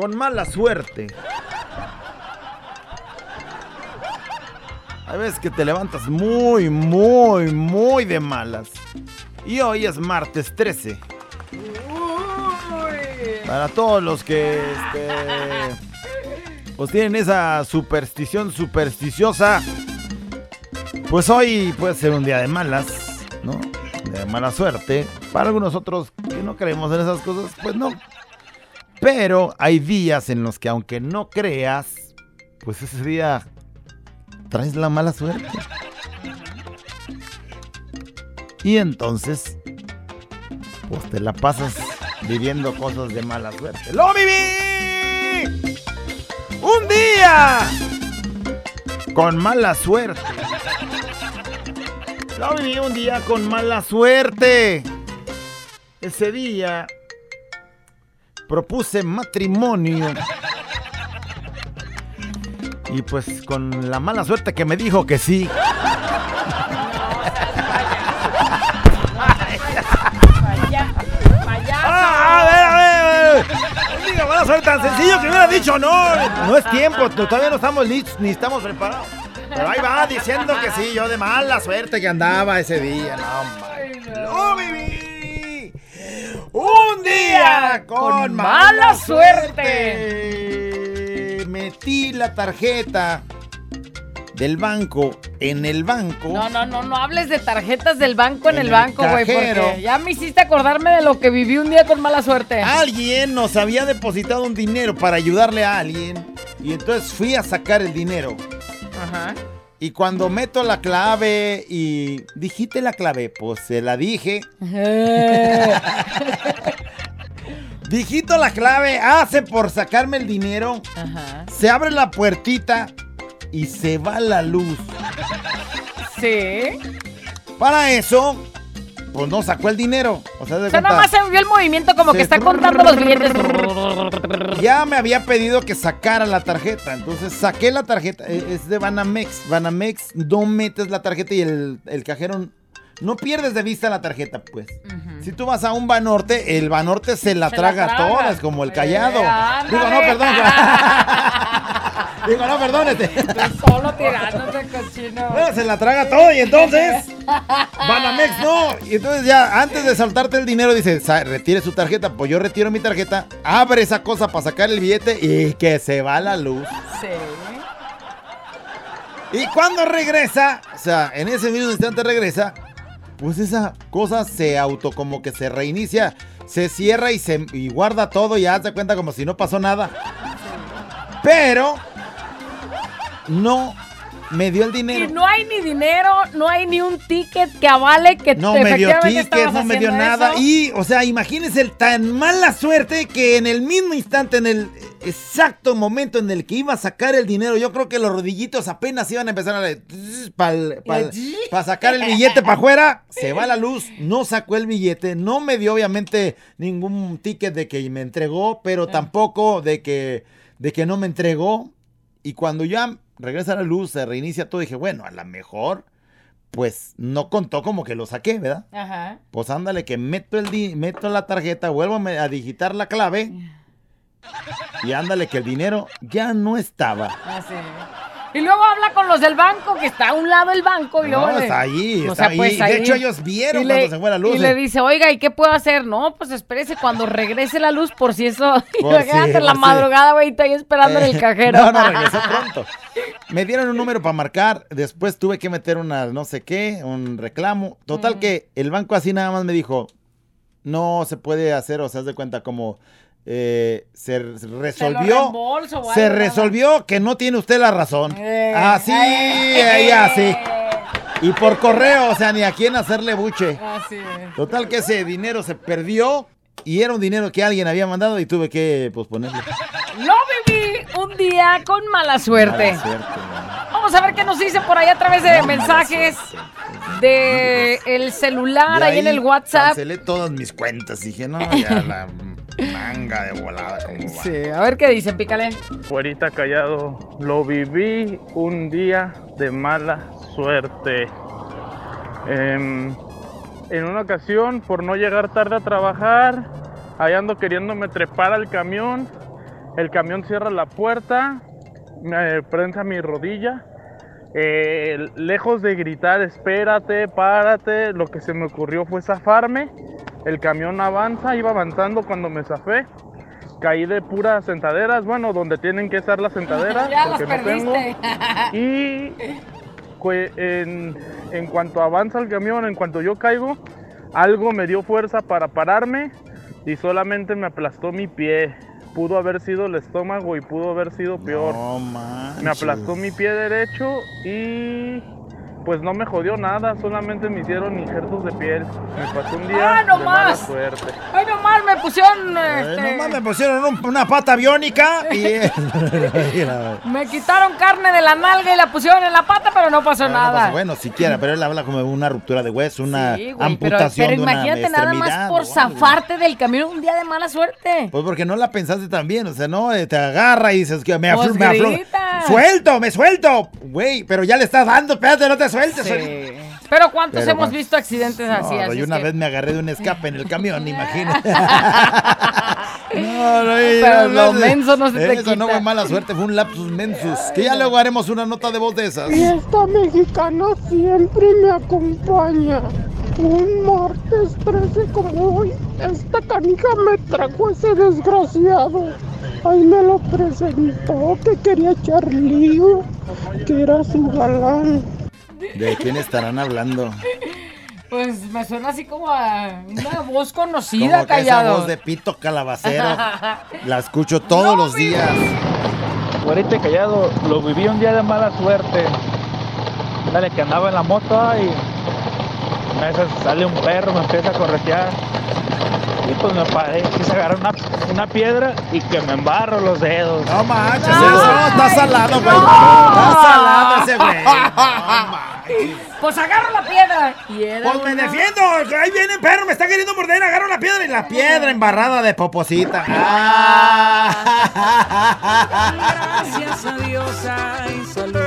con mala suerte. Hay veces que te levantas muy, muy, muy de malas. Y hoy es martes 13. Para todos los que este, pues tienen esa superstición supersticiosa, pues hoy puede ser un día de malas, ¿no? De mala suerte. Para algunos otros que no creemos en esas cosas, pues no. Pero hay días en los que aunque no creas, pues ese día traes la mala suerte. Y entonces, pues te la pasas viviendo cosas de mala suerte. ¡Lo viví! Un día con mala suerte. Lo viví un día con mala suerte. Ese día propuse matrimonio. Y pues con la mala suerte que me dijo que sí. Ah, a tan sencillo que hubiera dicho no. No es tiempo, todavía no estamos listos ni estamos preparados. Pero ahí va diciendo que sí, yo de mala suerte que andaba ese día. No, hombre. Lo viví. Un día con, Con mala mala suerte. Metí la tarjeta del banco en el banco. No, no, no, no hables de tarjetas del banco en, En el banco, güey, cajero. porque ya me hiciste acordarme de lo que viví un día con mala suerte. Alguien nos había depositado un dinero para ayudarle a alguien y entonces fui a sacar el dinero. Ajá. Y cuando meto la clave y dijiste la clave, pues se la dije. Dijito la clave, hace por sacarme el dinero. Ajá. Se abre la puertita y se va la luz. Sí. Para eso, pues no sacó el dinero. O sea, de O sea, nada más se vio el movimiento como Se- que está contando los billetes. ya me había pedido que sacara la tarjeta. Entonces saqué la tarjeta. eh, Es de Banamex. Banamex, no metes la tarjeta y el, el cajero. No pierdes de vista la tarjeta, pues. Si tú vas a un Banorte, el Banorte se la Se la traga traga. toda, es como el callado. Eh, Digo, no, perdón. Digo, no, perdón. Este. Solo tirándote cochino. Bueno, se la traga todo y entonces Banamex no. Y entonces ya antes de soltarte el dinero dice, "Sa- retire su tarjeta. Pues yo retiro mi tarjeta, abre esa cosa para sacar el billete y que se va la luz. Sí. Y cuando regresa, o sea, en ese mismo instante regresa, pues esa cosa se auto como que se reinicia, se cierra y se y guarda todo y hace cuenta como si no pasó nada. Pero no me dio el Y dinero. no hay ni dinero, no hay ni un ticket que avale que No te me dio ticket, no me dio nada. eso. Y, o sea, imagínense el tan mala suerte que en el mismo instante, en el exacto momento en el que iba a sacar el dinero, yo creo que los rodillitos apenas iban a empezar a... Para sacar el billete para afuera, se va la luz, no sacó el billete, no me dio obviamente ningún ticket de que me entregó, pero tampoco de que, de que no me entregó. Y cuando ya regresa la luz, se reinicia todo, dije, bueno, a lo mejor pues no contó como que lo saqué, ¿verdad? Ajá. Pues ándale, que meto, el di- meto la tarjeta, vuelvo a, digitar la clave. Y ándale, que el dinero ya no estaba. Así. Y luego habla con los del banco, que está a un lado el banco. Y luego No, está ahí, O está sea, pues, ahí. De ahí. hecho, ellos vieron cuando se fue la luz. Y le eh. dice, oiga, ¿y qué puedo hacer? No, pues espérese cuando regrese la luz, por si eso. Por Imagínate si, la madrugada, güey, está ahí esperando en el Eh, cajero. No, no, regresó pronto. Me dieron un número para marcar, después tuve que meter una no sé qué, un reclamo. Total que el banco así nada más me dijo, no se puede hacer, o sea, haz de cuenta como eh, se resolvió. Se algo, resolvió que no tiene usted la razón. Eh, Así, ahí así. Y por correo, o sea, ni a quién hacerle buche. Así es. Total que ese dinero se perdió y era un dinero que alguien había mandado y tuve que posponerlo. Lo viví un día con mala suerte. Mala suerte, Vamos a ver qué nos dicen por ahí a través de No, mensajes de el celular, De ahí en el WhatsApp. Cancelé todas mis cuentas. Dije, no, ya la manga de volada. Sí, a ver qué dicen, pícale. Fuerita callado, lo viví un día de mala suerte. Em, en una ocasión, por no llegar tarde a trabajar, ahí ando queriéndome trepar al camión El camión cierra la puerta, me prensa mi rodilla. eh, lejos de gritar, espérate, párate, lo que se me ocurrió fue zafarme. El camión avanza, iba avanzando cuando me zafé. Caí de puras sentaderas, bueno, donde tienen que estar las sentaderas, ya porque no tengo. Y en, en cuanto avanza el camión, en cuanto yo caigo, algo me dio fuerza para pararme y solamente me aplastó mi pie. Pudo haber sido el estómago y pudo haber sido peor. me aplastó mi pie derecho y pues no me jodió nada, solamente me hicieron injertos de piel. Me pasó un día ¡Ah, no de mala más! suerte. Ay, nomás me pusieron. este, nomás me pusieron un- una pata biónica y... Me quitaron carne de la nalga y la pusieron en la pata, pero no pasó nada. pasa, bueno, siquiera, pero él habla como de una ruptura de hueso, una Sí, güey, pero, amputación pero de una imagínate nada más por o algo. zafarte del camión un día de mala suerte. Pues porque no la pensaste tan bien, o sea, no, Eh, te agarra y dices que me, Pues aflo- me aflo-. ¡Suelto, me suelto! Güey, pero ya le estás dando, espérate, no te sueltes. Sí. Pero ¿cuántos Pero, hemos bueno. visto accidentes así? No, así yo una que- vez me agarré de un escape en el camión, imagínate. no, no, Pero lo menso no se te Eso no fue mala suerte, fue un lapsus mensus. Que ya luego haremos una nota de voz de esas. Y esta mexicana siempre me acompaña. Un martes 13 como hoy, esta canija me trajo ese desgraciado. Ahí me lo presentó, que quería echar lío, que era su galán. ¿De quién estarán hablando? Pues me suena así como a una voz Como conocida, que esa callado. voz de pito calabacero la escucho todos los días. Y callado, lo viví un día de mala suerte. Dale, que andaba en la moto y esas sale un perro, me empieza a corretear. Y pues me paré, quise agarrar una, una piedra y que me embarro los dedos. No manches, eso no, está salado, güey. Está salado ese güey. Pues agarra la piedra. Y era Pues me una- defiendo, ahí viene el perro, me está queriendo morder, agarro la piedra y la piedra embarrada de poposita. Ah. Gracias a Dios hay salud.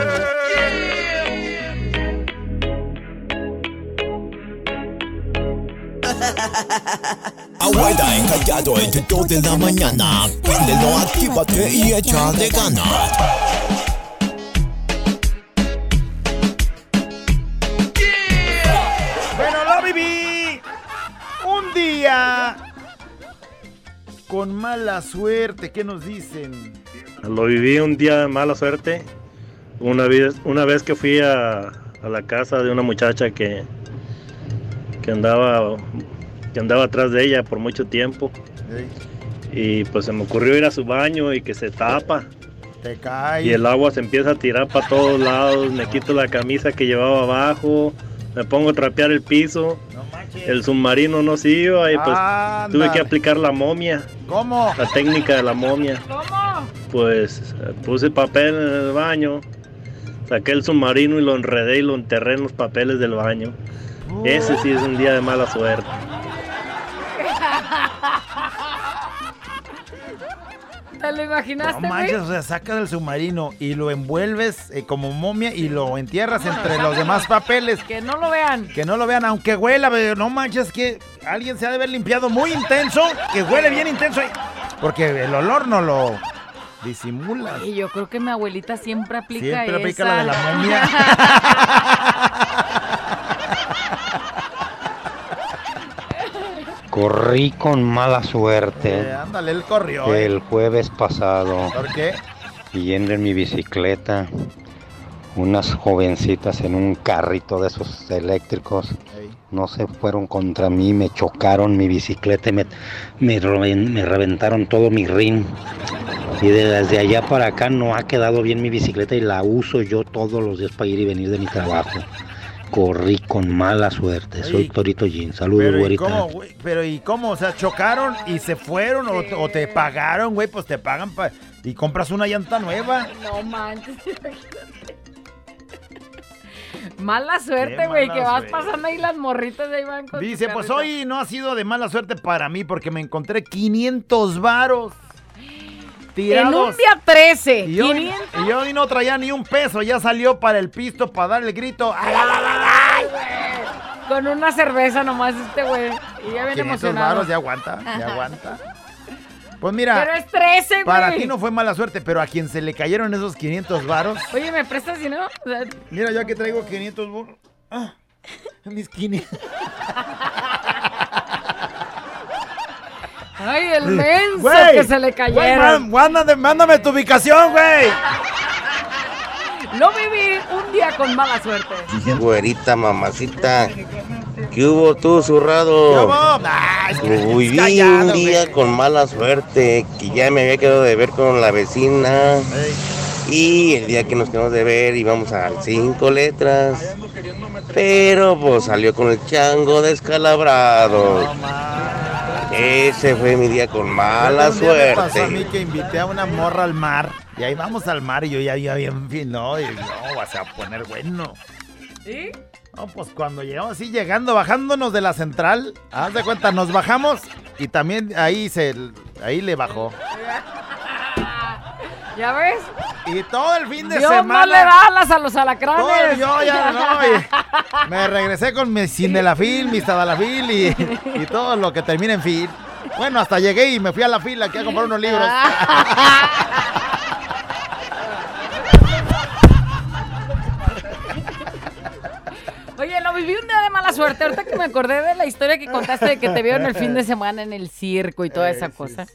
Abuela encallado entre 2 de la mañana. Préndelo, actívate y echa de ganas. Día con mala suerte. ¿Qué nos dicen? Lo viví un día de mala suerte. Una vez, una vez que fui a, a la casa de una muchacha que, que andaba que andaba atrás de ella por mucho tiempo. Y pues se me ocurrió ir a su baño y que se tapa. Te cae. Y el agua se empieza a tirar para todos lados. Me quito la camisa que llevaba abajo. Me pongo a trapear el piso. El submarino no siguió. Y pues tuve que aplicar la momia. ¿Cómo? La técnica de la momia. Pues eh, puse papel en el baño. Saqué el submarino y lo enredé y lo enterré en los papeles del baño. Ese sí es un día de mala suerte. ¿Te lo imaginaste, No güey? manches, o sea, sacas el submarino y lo envuelves eh, como momia y lo entierras entre los demás papeles. Que no lo vean. Que no lo vean, aunque huela, pero no manches que alguien se ha de haber limpiado muy intenso, que huele bien intenso. Porque el olor no lo disimula. Y yo creo que mi abuelita siempre aplica Siempre aplica esa. la de la momia. Corrí con mala suerte Eh, ándale, él corrió. eh. el jueves pasado, ¿Por qué? yendo en mi bicicleta, unas jovencitas en un carrito de esos eléctricos, no se fueron contra mí, me chocaron mi bicicleta, y me, me, me reventaron todo mi rin. Y desde allá para acá no ha quedado bien mi bicicleta y la uso yo todos los días para ir y venir de mi trabajo. Corrí con mala suerte. Soy Ey. Torito Jean. Saludos, Pero ¿y güerita. cómo, güey? Pero ¿y cómo? O sea, chocaron y se fueron o, o te pagaron, güey, pues te pagan pa- y compras una llanta nueva. No manches. Mala suerte, güey, que vas suerte. pasando ahí las morritas de ahí van con Dice, pues hoy no ha sido de mala suerte para mí porque me encontré 500 varos tirados. En un día 13, Y hoy, 500. y hoy no traía ni un peso, ya salió para el pisto para darle el grito. ¡Ay, ay, ay, ay! Con una cerveza nomás este güey. Y ya viene 500 emocionado. varos, ya aguanta, ya aguanta. Pues mira, Pero es 13, güey. para ti no fue mala suerte, pero a quien se le cayeron esos 500 varos. Oye, ¿me prestas si no? O sea, Mira, ya que traigo 500 burros. Ah, mis 500. Ay, el menso Güey, que se le güey, cayeron. man- mándame, mándame tu ubicación, güey. No viví un día con mala suerte. Güerita, mamacita. ¿Qué hubo tú, zurrado? Viví callado, un día con mala suerte, que ya me había quedado de ver con la vecina. Y el día que nos quedamos de ver íbamos a cinco letras. Pero pues salió con el chango descalabrado. Ese fue mi día con mala Un día me pasó a suerte. mí que invité a una morra al mar. Y ahí vamos al mar y yo ya había bien fin, no, y no, vas a poner bueno. ¿Sí? No, pues cuando llegamos así, llegando, bajándonos de la central, haz de cuenta, nos bajamos y también ahí se, ahí le bajó. ¿Ya ves? Y todo el fin de Dios semana. no le da alas a los alacranes. Todo el- yo ya no, me regresé con mi cinelafil, mi tadalafil y, y todo lo que termina en fil. Bueno, hasta llegué y me fui a la fila aquí a comprar unos libros. Oye, lo viví un día de mala suerte. Ahorita que me acordé de la historia que contaste de que te vieron el fin de semana en el circo y toda esa cosa.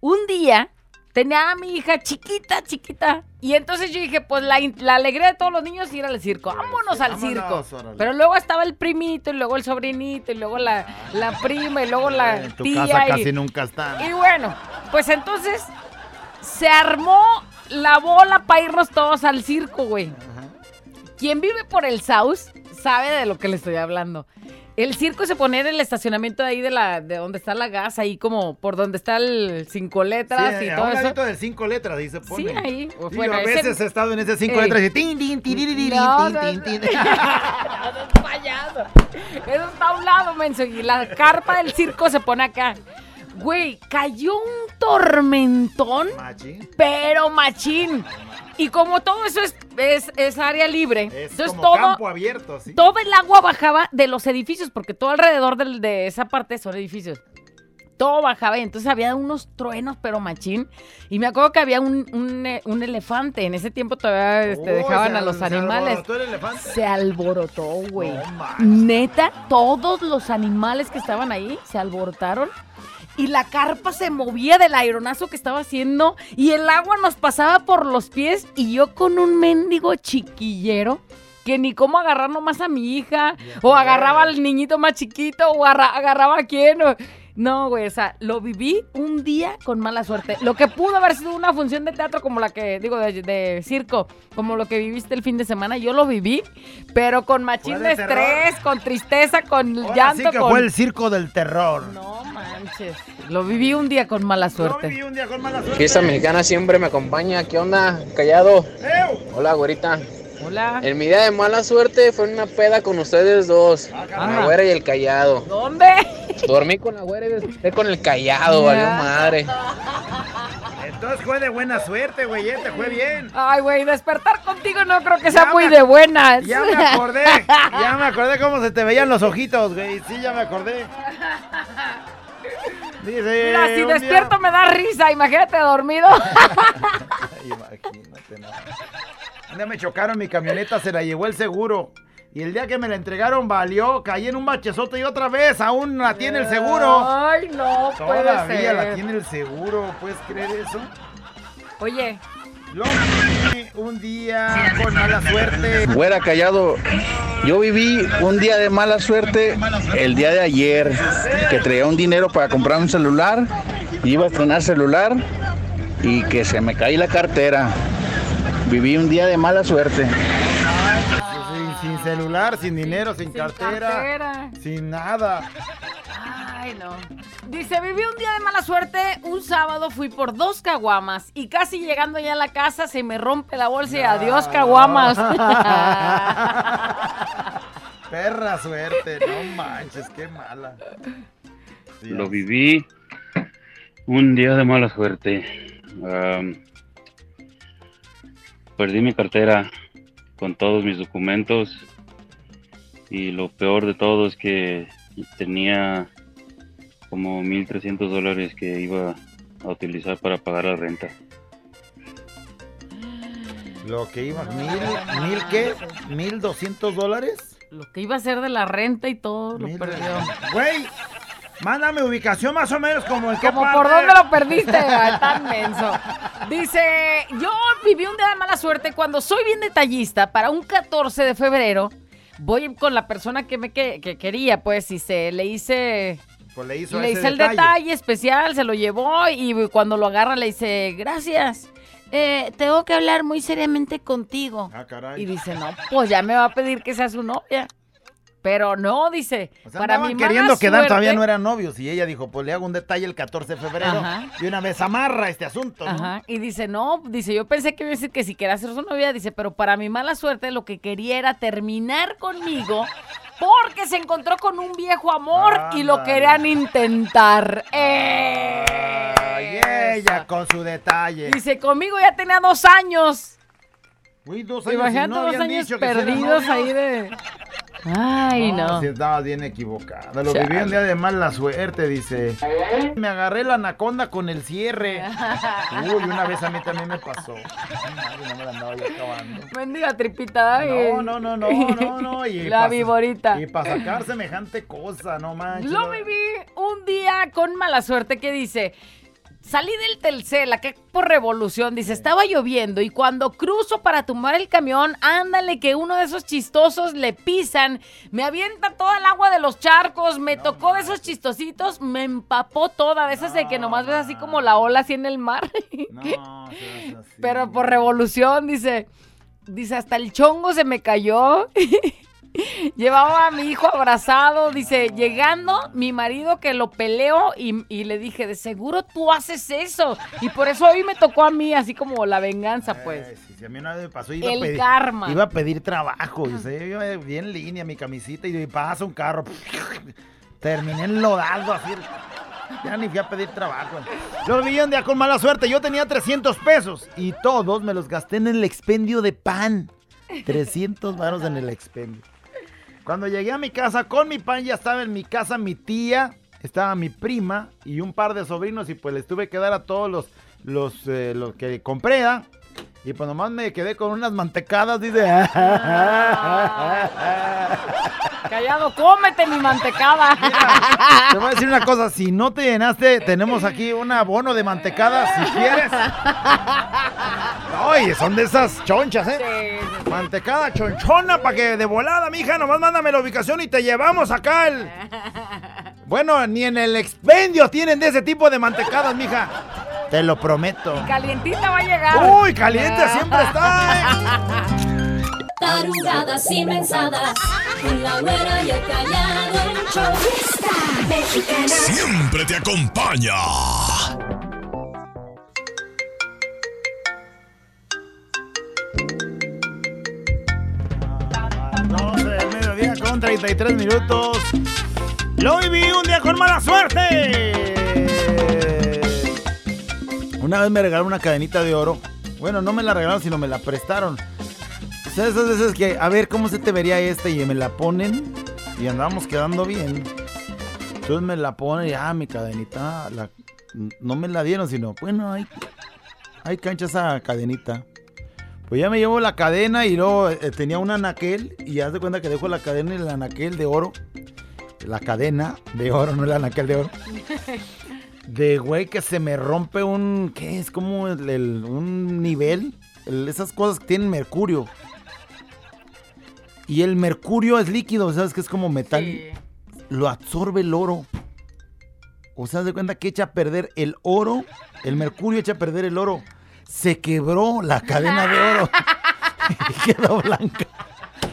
Un día tenía a mi hija chiquita, chiquita. Y entonces yo dije, pues la, alegría de todos los niños es ir al circo. Vámonos al circo. órale. Pero luego estaba el primito, y luego el sobrinito, y luego la, la prima, y luego la En tu tía. casa y- casi nunca están. y bueno, pues entonces se armó la bola para irnos todos al circo, güey. Quien vive por el South sabe de lo que le estoy hablando. El circo se pone en el estacionamiento ahí de la de donde está la gas, ahí como por donde está el cinco letras Sí, y a todo un eso. del cinco letras, ahí se pone. Sí, ahí. Sí, Bueno, a ese- veces he estado en ese cinco Ey. letras y tin, tin, tin, no, tin, no. tin. payaso. Eso está a un lado, menso. Y la carpa del circo se pone acá. Güey, cayó un tormentón, pero machín. Y como todo eso es, es, es área libre, Es entonces como todo, campo abierto, ¿sí? todo el agua bajaba de los edificios, porque todo alrededor de esa parte son edificios. Todo bajaba y entonces había unos truenos, pero machín. Y me acuerdo que había un, un, eh, un elefante. En ese tiempo todavía este, dejaban se- a los se animales. alborotó el elefante. Se alborotó, güey. Neta, todos los animales que estaban ahí se alborotaron. Y la carpa se movía del aeronazo que estaba haciendo. Y el agua nos pasaba por los pies. Y yo con un mendigo chiquillero. Que ni cómo agarrar nomás a mi hija. O agarraba al niñito más chiquito. O agarra- agarraba a quién. o- No, güey, o sea, lo viví un día con mala suerte. Lo que pudo haber sido una función de teatro como la que, digo, de, de circo, como lo que viviste el fin de semana, yo lo viví, pero con machín de terror. estrés, con tristeza, con Ahora llanto, sí que con... fue el circo del terror. No manches, lo viví un día con mala suerte. un día con mala suerte. Fiesta mexicana siempre me acompaña. ¿Qué onda? Callado. Hola, güerita. Hola. En mi día de mala suerte fue una peda con ustedes dos. La güera y el callado. ¿Dónde? Dormí con la güera y desperté con el callado, valió madre. Entonces fue de buena suerte, güey, eh, te fue bien. Ay, güey, despertar contigo no creo que sea Ya muy me- de buenas. Ya me acordé, ya me acordé cómo se te veían los ojitos, güey. Sí, ya me acordé. Dice, Mira, si día- despierto me da risa, imagínate dormido. Imagínate, no. Un día me chocaron mi camioneta, se la llevó el seguro. Y el día que me la entregaron valió, caí en un bachezote y otra vez, aún la tiene el seguro. Ay, no puede Todavía ser. la tiene el seguro, ¿puedes creer eso? Oye, Lo viví un día con mala suerte. Güera callado, yo viví un día de mala suerte el día de ayer, que traía un dinero para comprar un celular, iba a estrenar celular y que se me cae la cartera. Viví un día de mala suerte. Sin, sin celular, sin dinero, sin, cartera, cartera. sin nada. Ay, no. Dice, viví un día de mala suerte. Un sábado fui por dos caguamas y casi llegando ya a la casa se me rompe la bolsa y adiós caguamas. Perra suerte, no manches, qué mala. Lo viví un día de mala suerte. Perdí mi cartera con todos mis documentos y lo peor de todo es que tenía como 1.300 dólares que iba a utilizar para pagar la renta. Lo que iba, mil, mil qué, mil doscientos dólares. Lo que iba a ser de la renta y todo lo perdió. Güey, mándame ubicación más o menos como en qué Como parte. por dónde lo perdiste, tan menso. Dice, yo viví un día de mala suerte cuando soy bien detallista para un 14 de febrero. Voy con la persona que me que, que quería, pues, y se le hice Pues le hizo le hice el detalle. especial, se lo llevó y cuando lo agarra le dice, gracias. eh, tengo que hablar muy seriamente contigo. Ah, caray. Y dice, no, pues ya me va a pedir que sea su novia. Pero no, dice, O sea, para mala queriendo quedar, todavía no eran novios. Y ella dijo, pues le hago un detalle el 14 de febrero. Ajá. Y una vez amarra este asunto, ¿no? Ajá. Y dice, no, dice, yo pensé que iba a decir que si quería ser su novia, dice, pero para mi mala suerte lo que quería era terminar conmigo porque se encontró con un viejo amor y lo querían intentar. ¡Eh! Ay, ella con su detalle. Dice, conmigo ya tenía dos años. Uy, dos años Imagínate no dos años perdidos ahí de... Ay, no. Si estabas bien equivocada. Lo viví un día de mala suerte, dice. Me agarré la anaconda con el cierre. Uy, una vez a mí también me pasó. Ay, no me la andaba yo acabando. Mendiga tripita. ay. No, no, no, no, no, no. Y La pa- viborita. Y para sacar semejante cosa, no manches. Lo viví un día con mala suerte que dice, salí del Telcel, acá por revolución, dice, estaba lloviendo y cuando cruzo para tomar el camión, ándale que uno de esos chistosos le pisan, me avienta toda el agua de los charcos, me tocó de esos chistositos, me empapó toda, de esas de que nomás ves así como la ola así en el mar. Pero por revolución, dice, dice, hasta el chongo se me cayó. Llevaba a mi hijo abrazado, dice, llegando mi marido que lo peleó y, y le dije, de seguro tú haces eso. Y por eso hoy me tocó a mí, así como la venganza, pues. Si a mí una vez me pasó, iba El a pedir, karma. Iba a pedir trabajo. y se iba bien en línea mi camisita y pasa un carro. Terminé enlodado así. Ya ni fui a pedir trabajo. Yo viví un día con mala suerte. Yo tenía 300 pesos y todos me los gasté en el expendio de pan. 300 varos en el expendio. Cuando llegué a mi casa con mi pan, ya estaba en mi casa mi tía, estaba mi prima y un par de sobrinos y pues les tuve que dar a todos los, los, eh, que compré, ¿ah? Y pues nomás me quedé con unas mantecadas, dice. Callado, cómete mi mantecada. Te voy a decir una cosa, si no te llenaste, tenemos aquí un abono de mantecadas, si quieres. Oye, son de esas chonchas, ¿eh? Mantecada chonchona para que de volada, mija, nomás mándame la ubicación y te llevamos acá el... Bueno, ni en el expendio tienen de ese tipo de mantecadas, mija. Te lo prometo. Calientita va a llegar. Uy, caliente siempre está, ¿eh? Tarugadas y mensadas, con la güera y el callado, el show mexicana. Siempre te acompaña. del mediodía con 33 minutos. Lo viví un día con mala suerte. Una vez me regalaron una cadenita de oro. Bueno, no me la regalaron, sino me la prestaron. Sea, esas veces que, a ver, ¿cómo se te vería esta? Y me la ponen y andábamos quedando bien. Entonces me la ponen y, ah, mi cadenita, la- no me la dieron, sino, bueno, hay, hay cancha esa cadenita. Pues ya me llevo la cadena y luego eh, tenía un anaquel y haz de cuenta que dejo la cadena y el anaquel de oro. La cadena de oro, no el anaquel de oro. De güey que se me rompe un, ¿qué es? Como el- un nivel. El- esas cosas que tienen mercurio. Y el mercurio es líquido, ¿sabes? Que es como metal. Lo absorbe el oro. O sea, de cuenta que echa a perder el oro. El mercurio echa a perder el oro. Se quebró la cadena de oro. Y quedó blanca.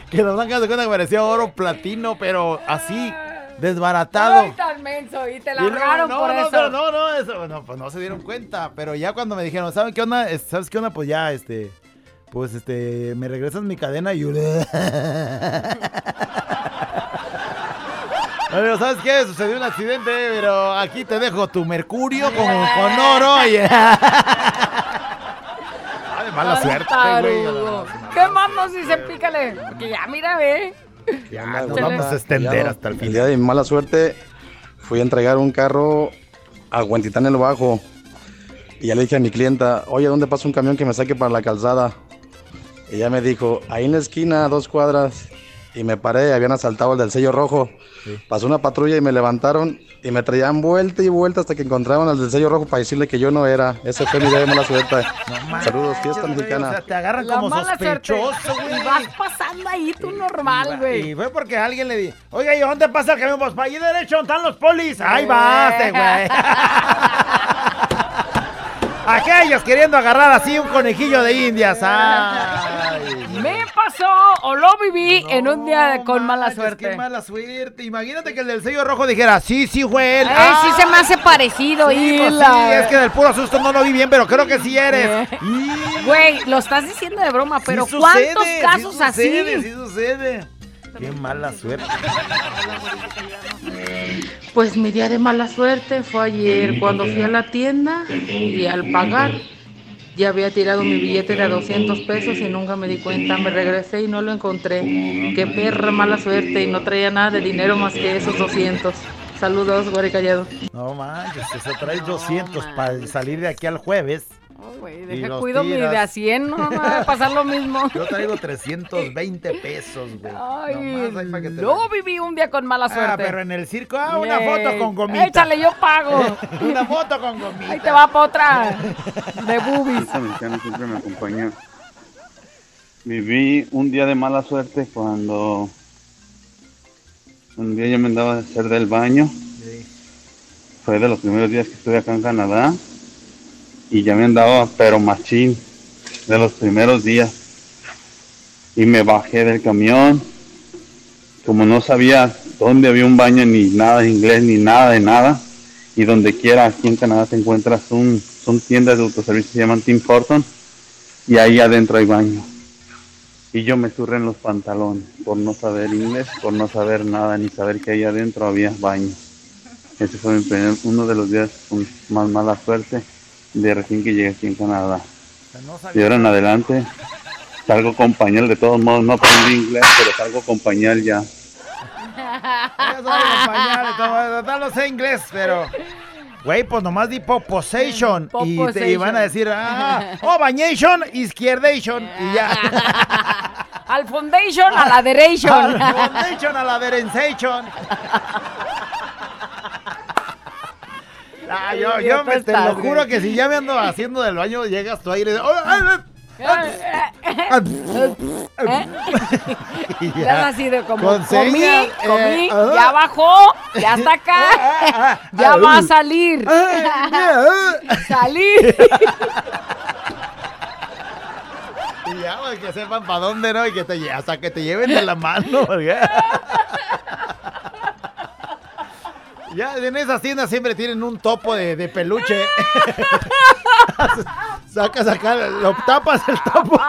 Quedó blanca, de cuenta que parecía oro platino, pero así, desbaratado. Ay, tan menso, y te Y largaron no, por no, eso. pero no, no, eso, no, pues no se dieron cuenta. Pero ya cuando me dijeron, ¿saben qué onda? Es- ¿Sabes qué onda? Pues ya, este, pues este, me regresas mi cadena y yo. Pero ¿sabes qué? Sucedió un accidente, pero aquí te dejo tu mercurio con, con oro y... Ay, mala suerte, güey. ¿Qué si se pícale? Porque ya, mira, ve. Ya, nos vamos a extender hasta el El día de mi mala suerte fui a entregar un carro a Huentitán el Bajo. Y ya le dije a mi clienta, oye, ¿dónde pasa un camión que me saque para la calzada? Y ella me dijo, ahí en la esquina, a dos cuadras. Y me paré, habían asaltado el del sello rojo. Pasó una patrulla y me levantaron y me traían vuelta y vuelta hasta que encontraban al del sello rojo para decirle que yo no era. Ese fue mi día de mala suerte. Saludos, fiesta mexicana. O sea, te agarran La como mala suerte. sospechoso, güey. Y vas pasando ahí tú normal, güey. Y fue porque alguien le dijo, oiga, ¿y dónde pasa el camión? Pues para allí derecho, ¿dónde están los polis? Ahí vas, güey. Aquellos queriendo agarrar así un conejillo de indias. Ay, Me pasó o lo viví en un día con mala manches, suerte. Qué mala suerte. Imagínate que el del sello rojo dijera, sí, sí fue él. Ay, sí se me hace parecido, Sí, pues Hila. sí, es que del puro susto no lo vi bien, pero creo que sí eres. Güey, lo estás diciendo de broma, pero Sí ¿cuántos casos sí sucede, así? Sí sucede. Qué mala suerte. Pues mi día de mala suerte fue ayer cuando fui a la tienda y al pagar ya había tirado mi billete de 200 pesos y nunca me di cuenta. Me regresé y no lo encontré. Qué perra mala suerte y no traía nada de dinero más que esos 200. Saludos, Guare Callado. No manches, se trae 200 para salir de aquí al jueves. Güey, Y deja cuido mi de a 100, no me va a pasar lo mismo. Yo traigo 320 pesos, güey. Ay, Nomás ahí pa' que te no viví un día con mala suerte. Ah, pero en el circo, ah, una foto con gomita. Échale, yo pago. una foto con gomita. Ahí te va para otra. De boobies. Esta mexicana siempre me acompaña. Viví un día de mala suerte cuando un día yo me andaba a hacer del baño. Fue de los primeros días que estuve acá en Canadá. Y ya me andaba, pero machín, de los primeros días. Y me bajé del camión. Como no sabía dónde había un baño, ni nada de inglés, ni nada de nada. Y donde quiera aquí en Canadá te encuentras un, son tiendas de autoservicio, se llaman Tim Horton. Y ahí adentro hay baño. Y yo me surré en los pantalones por no saber inglés, por no saber nada, ni saber que ahí adentro había baño. Ese fue mi primer- uno de los días con más mala suerte de recién que llegué aquí en Canadá. Y ahora en adelante salgo con pañal, de todos modos no aprendí inglés, pero salgo con pañal ya. Ya pañales, todo, no sé inglés, pero... Güey, pues nomás di poposation y te iban a decir, ah, oh, bañation, izquierdation, y ya. Al foundation, a la derecho. Al foundation, a la derensation. Ah, yo, yo me, te lo juro que si ya me ando haciendo del baño, llegas tú ahí y dices, "Oh, ah, ah, Le das así de como, comí, comí, eh, ah. ya bajó, ya está acá, ya va a salir. Salir. Y ya, güey, que sepan para dónde, ¿no? Y que te hasta que te lleven de la mano, Ya, en esas tiendas siempre tienen un topo de, de peluche. Sacas acá, lo tapas el topo.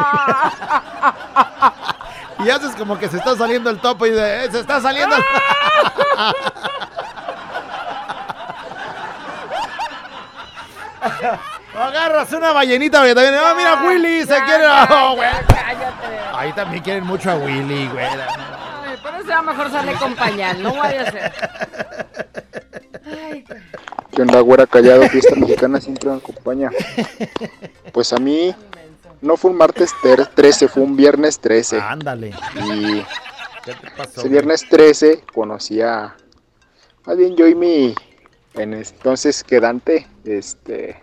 y haces como que se está saliendo el topo y de, "Eh, se está saliendo el... Agarras una ballenita porque también. ¡Ah, mira, Willy! Se quiere. Oh. Ahí también quieren mucho a Willy, güey. Pero será mejor sale con pañal, no vaya a ser. Ay. ¿Qué onda, güera callado? Fiesta mexicana siempre me acompaña. Pues a mí no fue un martes ter- 13, fue un viernes 13. Ándale. Y ¿Qué te pasó? ese viernes 13 conocí a. Más bien yo y mi en entonces quedante, este.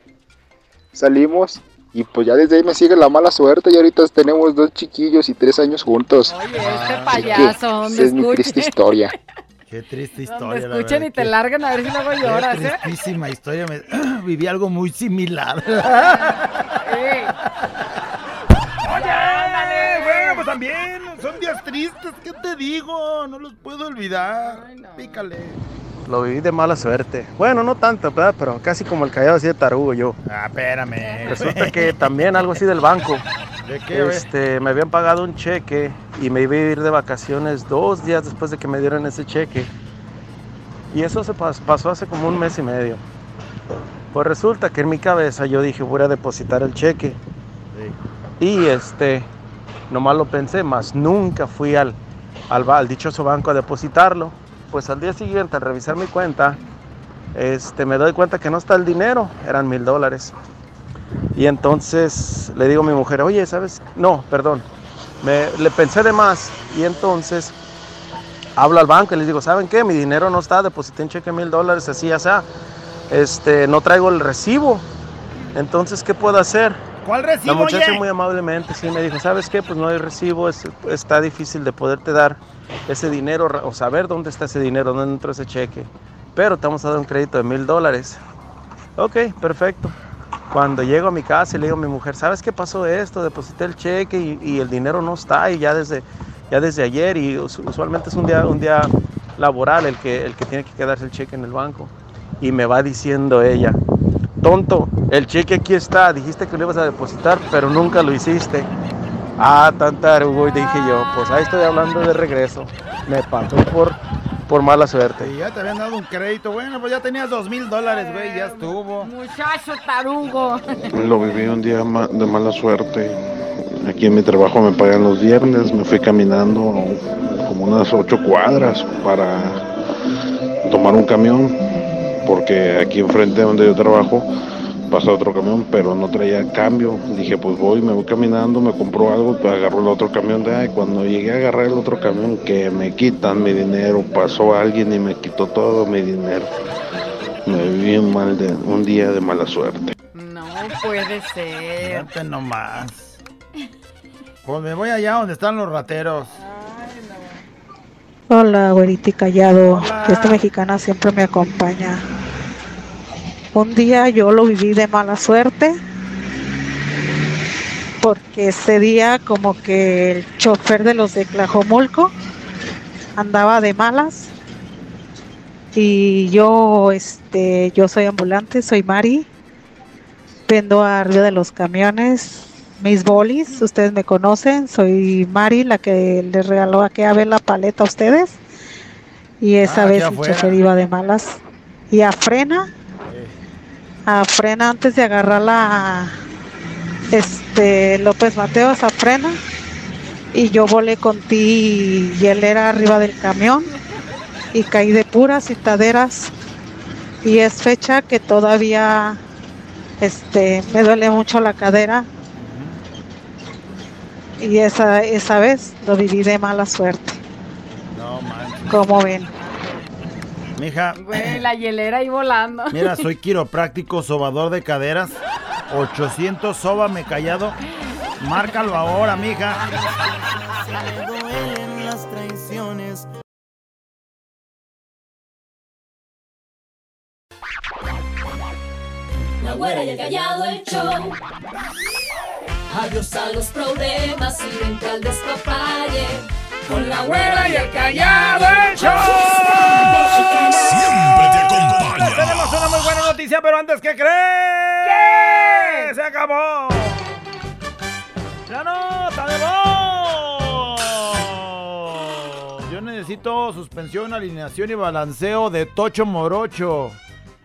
Salimos y pues ya desde ahí me sigue la mala suerte y ahorita tenemos dos chiquillos y tres años juntos. Oye, este payaso, donde esa es mi triste historia. Qué triste Donde historia. la escuchen verdad, y te qué- largan a ver si luego qué lloras, ¿eh? tristísima historia. me- Viví algo muy similar. Oye, bueno, pues también son días tristes. ¿Qué te digo? No los puedo olvidar. Pícale. Lo viví de mala suerte. Bueno, no tanto, ¿verdad? Pero casi como el callado así de tarugo yo. Ah, espérame. Resulta que también algo así del banco. ¿De qué? Este, me habían pagado un cheque y me iba a ir de vacaciones dos días después de que me dieran ese cheque. Y eso se pas- pasó hace como un mes y medio. Pues resulta que en mi cabeza yo dije voy a depositar el cheque. Y este, nomás lo pensé, más nunca fui al, al dichoso banco a depositarlo. Pues al día siguiente, al revisar mi cuenta, este, me doy cuenta que no está el dinero, eran mil dólares. Y entonces le digo a mi mujer, oye, ¿sabes? No, perdón. Me, le pensé de más. Y entonces hablo al banco y les digo, ¿saben qué? Mi dinero no está, deposité un cheque mil dólares, así, ya sea. Este, no traigo el recibo. Entonces, ¿qué puedo hacer? ¿Cuál recibo, La muchacha oye? muy amablemente sí me dijo, ¿sabes qué? Pues no hay recibo, es- está difícil de poderte dar ese dinero o saber dónde está ese dinero, dónde entró ese cheque. Pero te vamos a dar un crédito de mil dólares. Ok, perfecto. Cuando llego a mi casa y le digo a mi mujer, ¿sabes qué pasó esto? Deposité el cheque y, y el dinero no está y ya desde, ya desde ayer y us- usualmente es un día, un día laboral el que, el que tiene que quedarse el cheque en el banco. Y me va diciendo ella, tonto, el cheque aquí está, dijiste que lo ibas a depositar, pero nunca lo hiciste. Ah, tan tarugo, y dije yo, pues ahí estoy hablando de regreso. Me pasó por, por mala suerte. Y ya te habían dado un crédito. Bueno, pues ya tenías dos mil dólares, güey, ya estuvo. Muchacho tarugo. Lo viví un día de mala suerte. Aquí en mi trabajo me pagan los viernes. Me fui caminando como unas ocho cuadras para tomar un camión. Porque aquí enfrente donde yo trabajo pasa otro camión, pero no traía cambio. Dije, pues voy, me voy caminando, me compro algo, pues agarro el otro camión de ahí. Cuando llegué a agarrar el otro camión, que me quitan mi dinero, pasó alguien y me quitó todo mi dinero. Me viví un, mal de, un día de mala suerte. No puede ser. Fíjate nomás. Pues me voy allá donde están los rateros. Hola, güerita y callado. Esta mexicana siempre me acompaña. Un día yo lo viví de mala suerte. Porque ese día como que el chofer de los de Tlajomulco andaba de malas. Y yo, este, yo soy ambulante, soy Mari. Vendo arriba de los camiones mis bolis, ustedes me conocen, soy Mari, la que les regaló aquella vez la paleta a ustedes. Y esa Ah, vez el chofer iba de malas. Y a frena, a frena antes de agarrarla, este, López Mateos, a frena. Y yo volé con ti y él era arriba del camión. Y caí de puras citaderas. Y es fecha que todavía este, me duele mucho la cadera. Y esa, esa vez lo viví de mala suerte. No. Como ven. Mija, Güey, la hielera ahí volando. mira, soy quiropráctico sobador de caderas. 800 sóbame callado. Márcalo ahora, mija. las traiciones. La güera y el callado el show. Adiós a los problemas y vente al despapalle. Con la güera y el callado el show. Siempre te acompaña. Tenemos una muy buena noticia, pero antes, ¿qué crees? ¿Qué? Se acabó. La nota de voz. Yo necesito suspensión, alineación y balanceo de Tocho Morocho.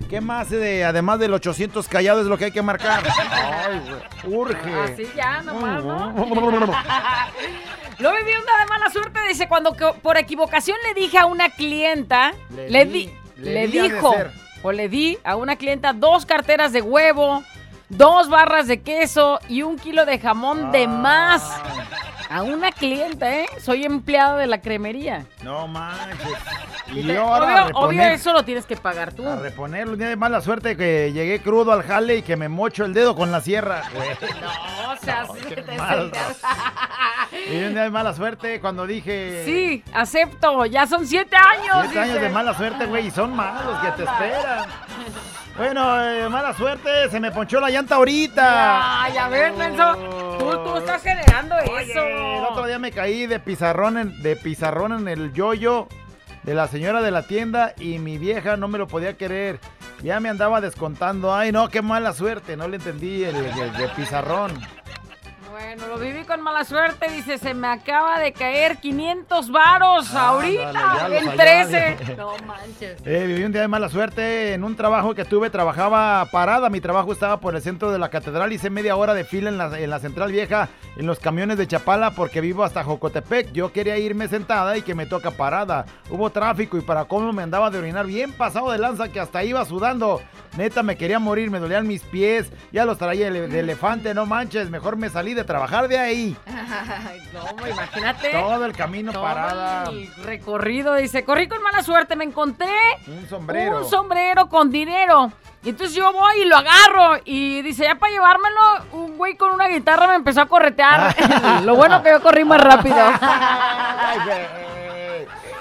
¿Qué más de, además del 800 callado es lo que hay que marcar? Ay, güey, urge. Así ya, nomás, ¿no? Lo viví una de mala suerte, dice, cuando que- por equivocación le dije a una clienta, Le le, di- le dijo, o le di a una clienta dos carteras de huevo, dos barras de queso y un kilo de jamón de más. A una clienta, ¿eh? Soy empleado de la cremería. No manches. Y yo ahora obvio, obvio reponer- eso lo tienes que pagar tú. A reponerlo, un día de mala suerte que llegué crudo al jale y que me mocho el dedo con la sierra, güey. No, o sea, sí te Y un día de mala suerte cuando dije... Sí, acepto, ya son siete años. Siete años de mala suerte, güey, y son malos que te esperan. Bueno, eh, mala suerte, se me ponchó la llanta ahorita. Ay, a ver, Nelson, tú, tú estás generando eso. El otro día me caí de pizarrón en, de pizarrón en el yoyo de la señora de la tienda y mi vieja no me lo podía querer. Ya me andaba descontando. Ay, no, qué mala suerte. No le entendí el, el- el pizarrón. Bueno, lo viví con mala suerte. Dice, se me acaba de caer 500 varos ahorita los en hallaste. 13. No manches. Eh, viví un día de mala suerte en un trabajo que tuve, trabajaba parada, mi trabajo estaba por el centro de la catedral, hice media hora de fila en la, en la central vieja, en los camiones de Chapala, porque vivo hasta Jocotepec, yo quería irme sentada y que me toca parada, hubo tráfico y para cómo me andaba de orinar, bien pasado de lanza que hasta iba sudando, neta me quería morir, me dolían mis pies, ya los traía de, de elefante, no manches, mejor me salí de trabajar de ahí, Ay, no, imagínate. todo el camino Todo parada, el recorrido. Dice, corrí con mala suerte. Me encontré un sombrero. un sombrero con dinero. Y entonces yo voy y lo agarro. Y dice, ya para llevármelo, un güey con una guitarra me empezó a corretear. lo bueno que yo corrí más rápido. Ay.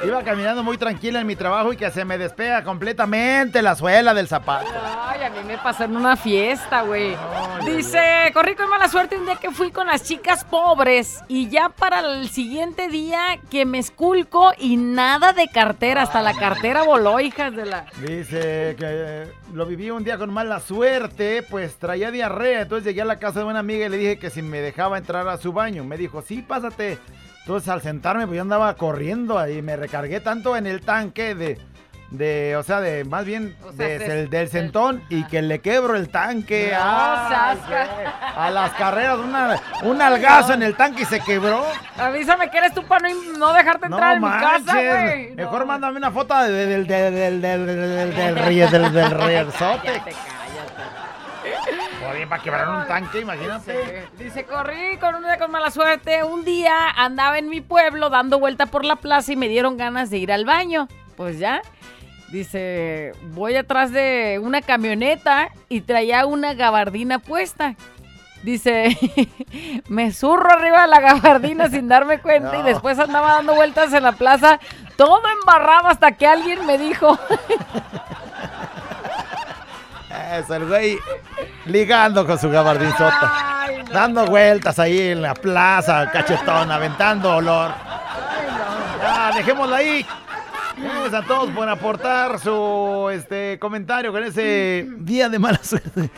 Iba caminando muy tranquila en mi trabajo y que se me despega completamente la suela del zapato. Ay, a mí me pasó en una fiesta, güey. Dice, corrí con mala suerte un día que fui con las chicas pobres y ya para el siguiente día que me esculco y nada de cartera, hasta la cartera voló, hijas de la... Dice que eh, lo viví un día con mala suerte, pues traía diarrea. Entonces llegué a la casa de una amiga y le dije que si me dejaba entrar a su baño. Me dijo, sí, pásate. Entonces al sentarme, pues yo andaba corriendo ahí. Me recargué tanto en el tanque de, de o sea, de más bien sea, de- del, del sentón y que le quebro el tanque. No, Ay, a las carreras, una- un algazo en el tanque y se quebró. Avísame que eres tú para no, no dejarte entrar en mi casa, güey. Mejor mándame una foto de- del, del, del, del, del, del, río- del, del riezote. Oye, para quebrar un tanque, imagínate. Dice, corrí con un día con mala suerte. Un día andaba en mi pueblo dando vuelta por la plaza y me dieron ganas de ir al baño. Pues ya. Dice, voy atrás de una camioneta y traía una gabardina puesta. Dice, me zurro arriba de la gabardina sin darme cuenta y después andaba dando vueltas en la plaza, todo embarrado hasta que alguien me dijo, Eso, el güey ligando con su gabardinzota. Dando vueltas ahí en la plaza, cachetón, aventando olor. Ya, dejémoslo ahí. Gracias a todos por aportar su este, comentario con ese día de mala suerte.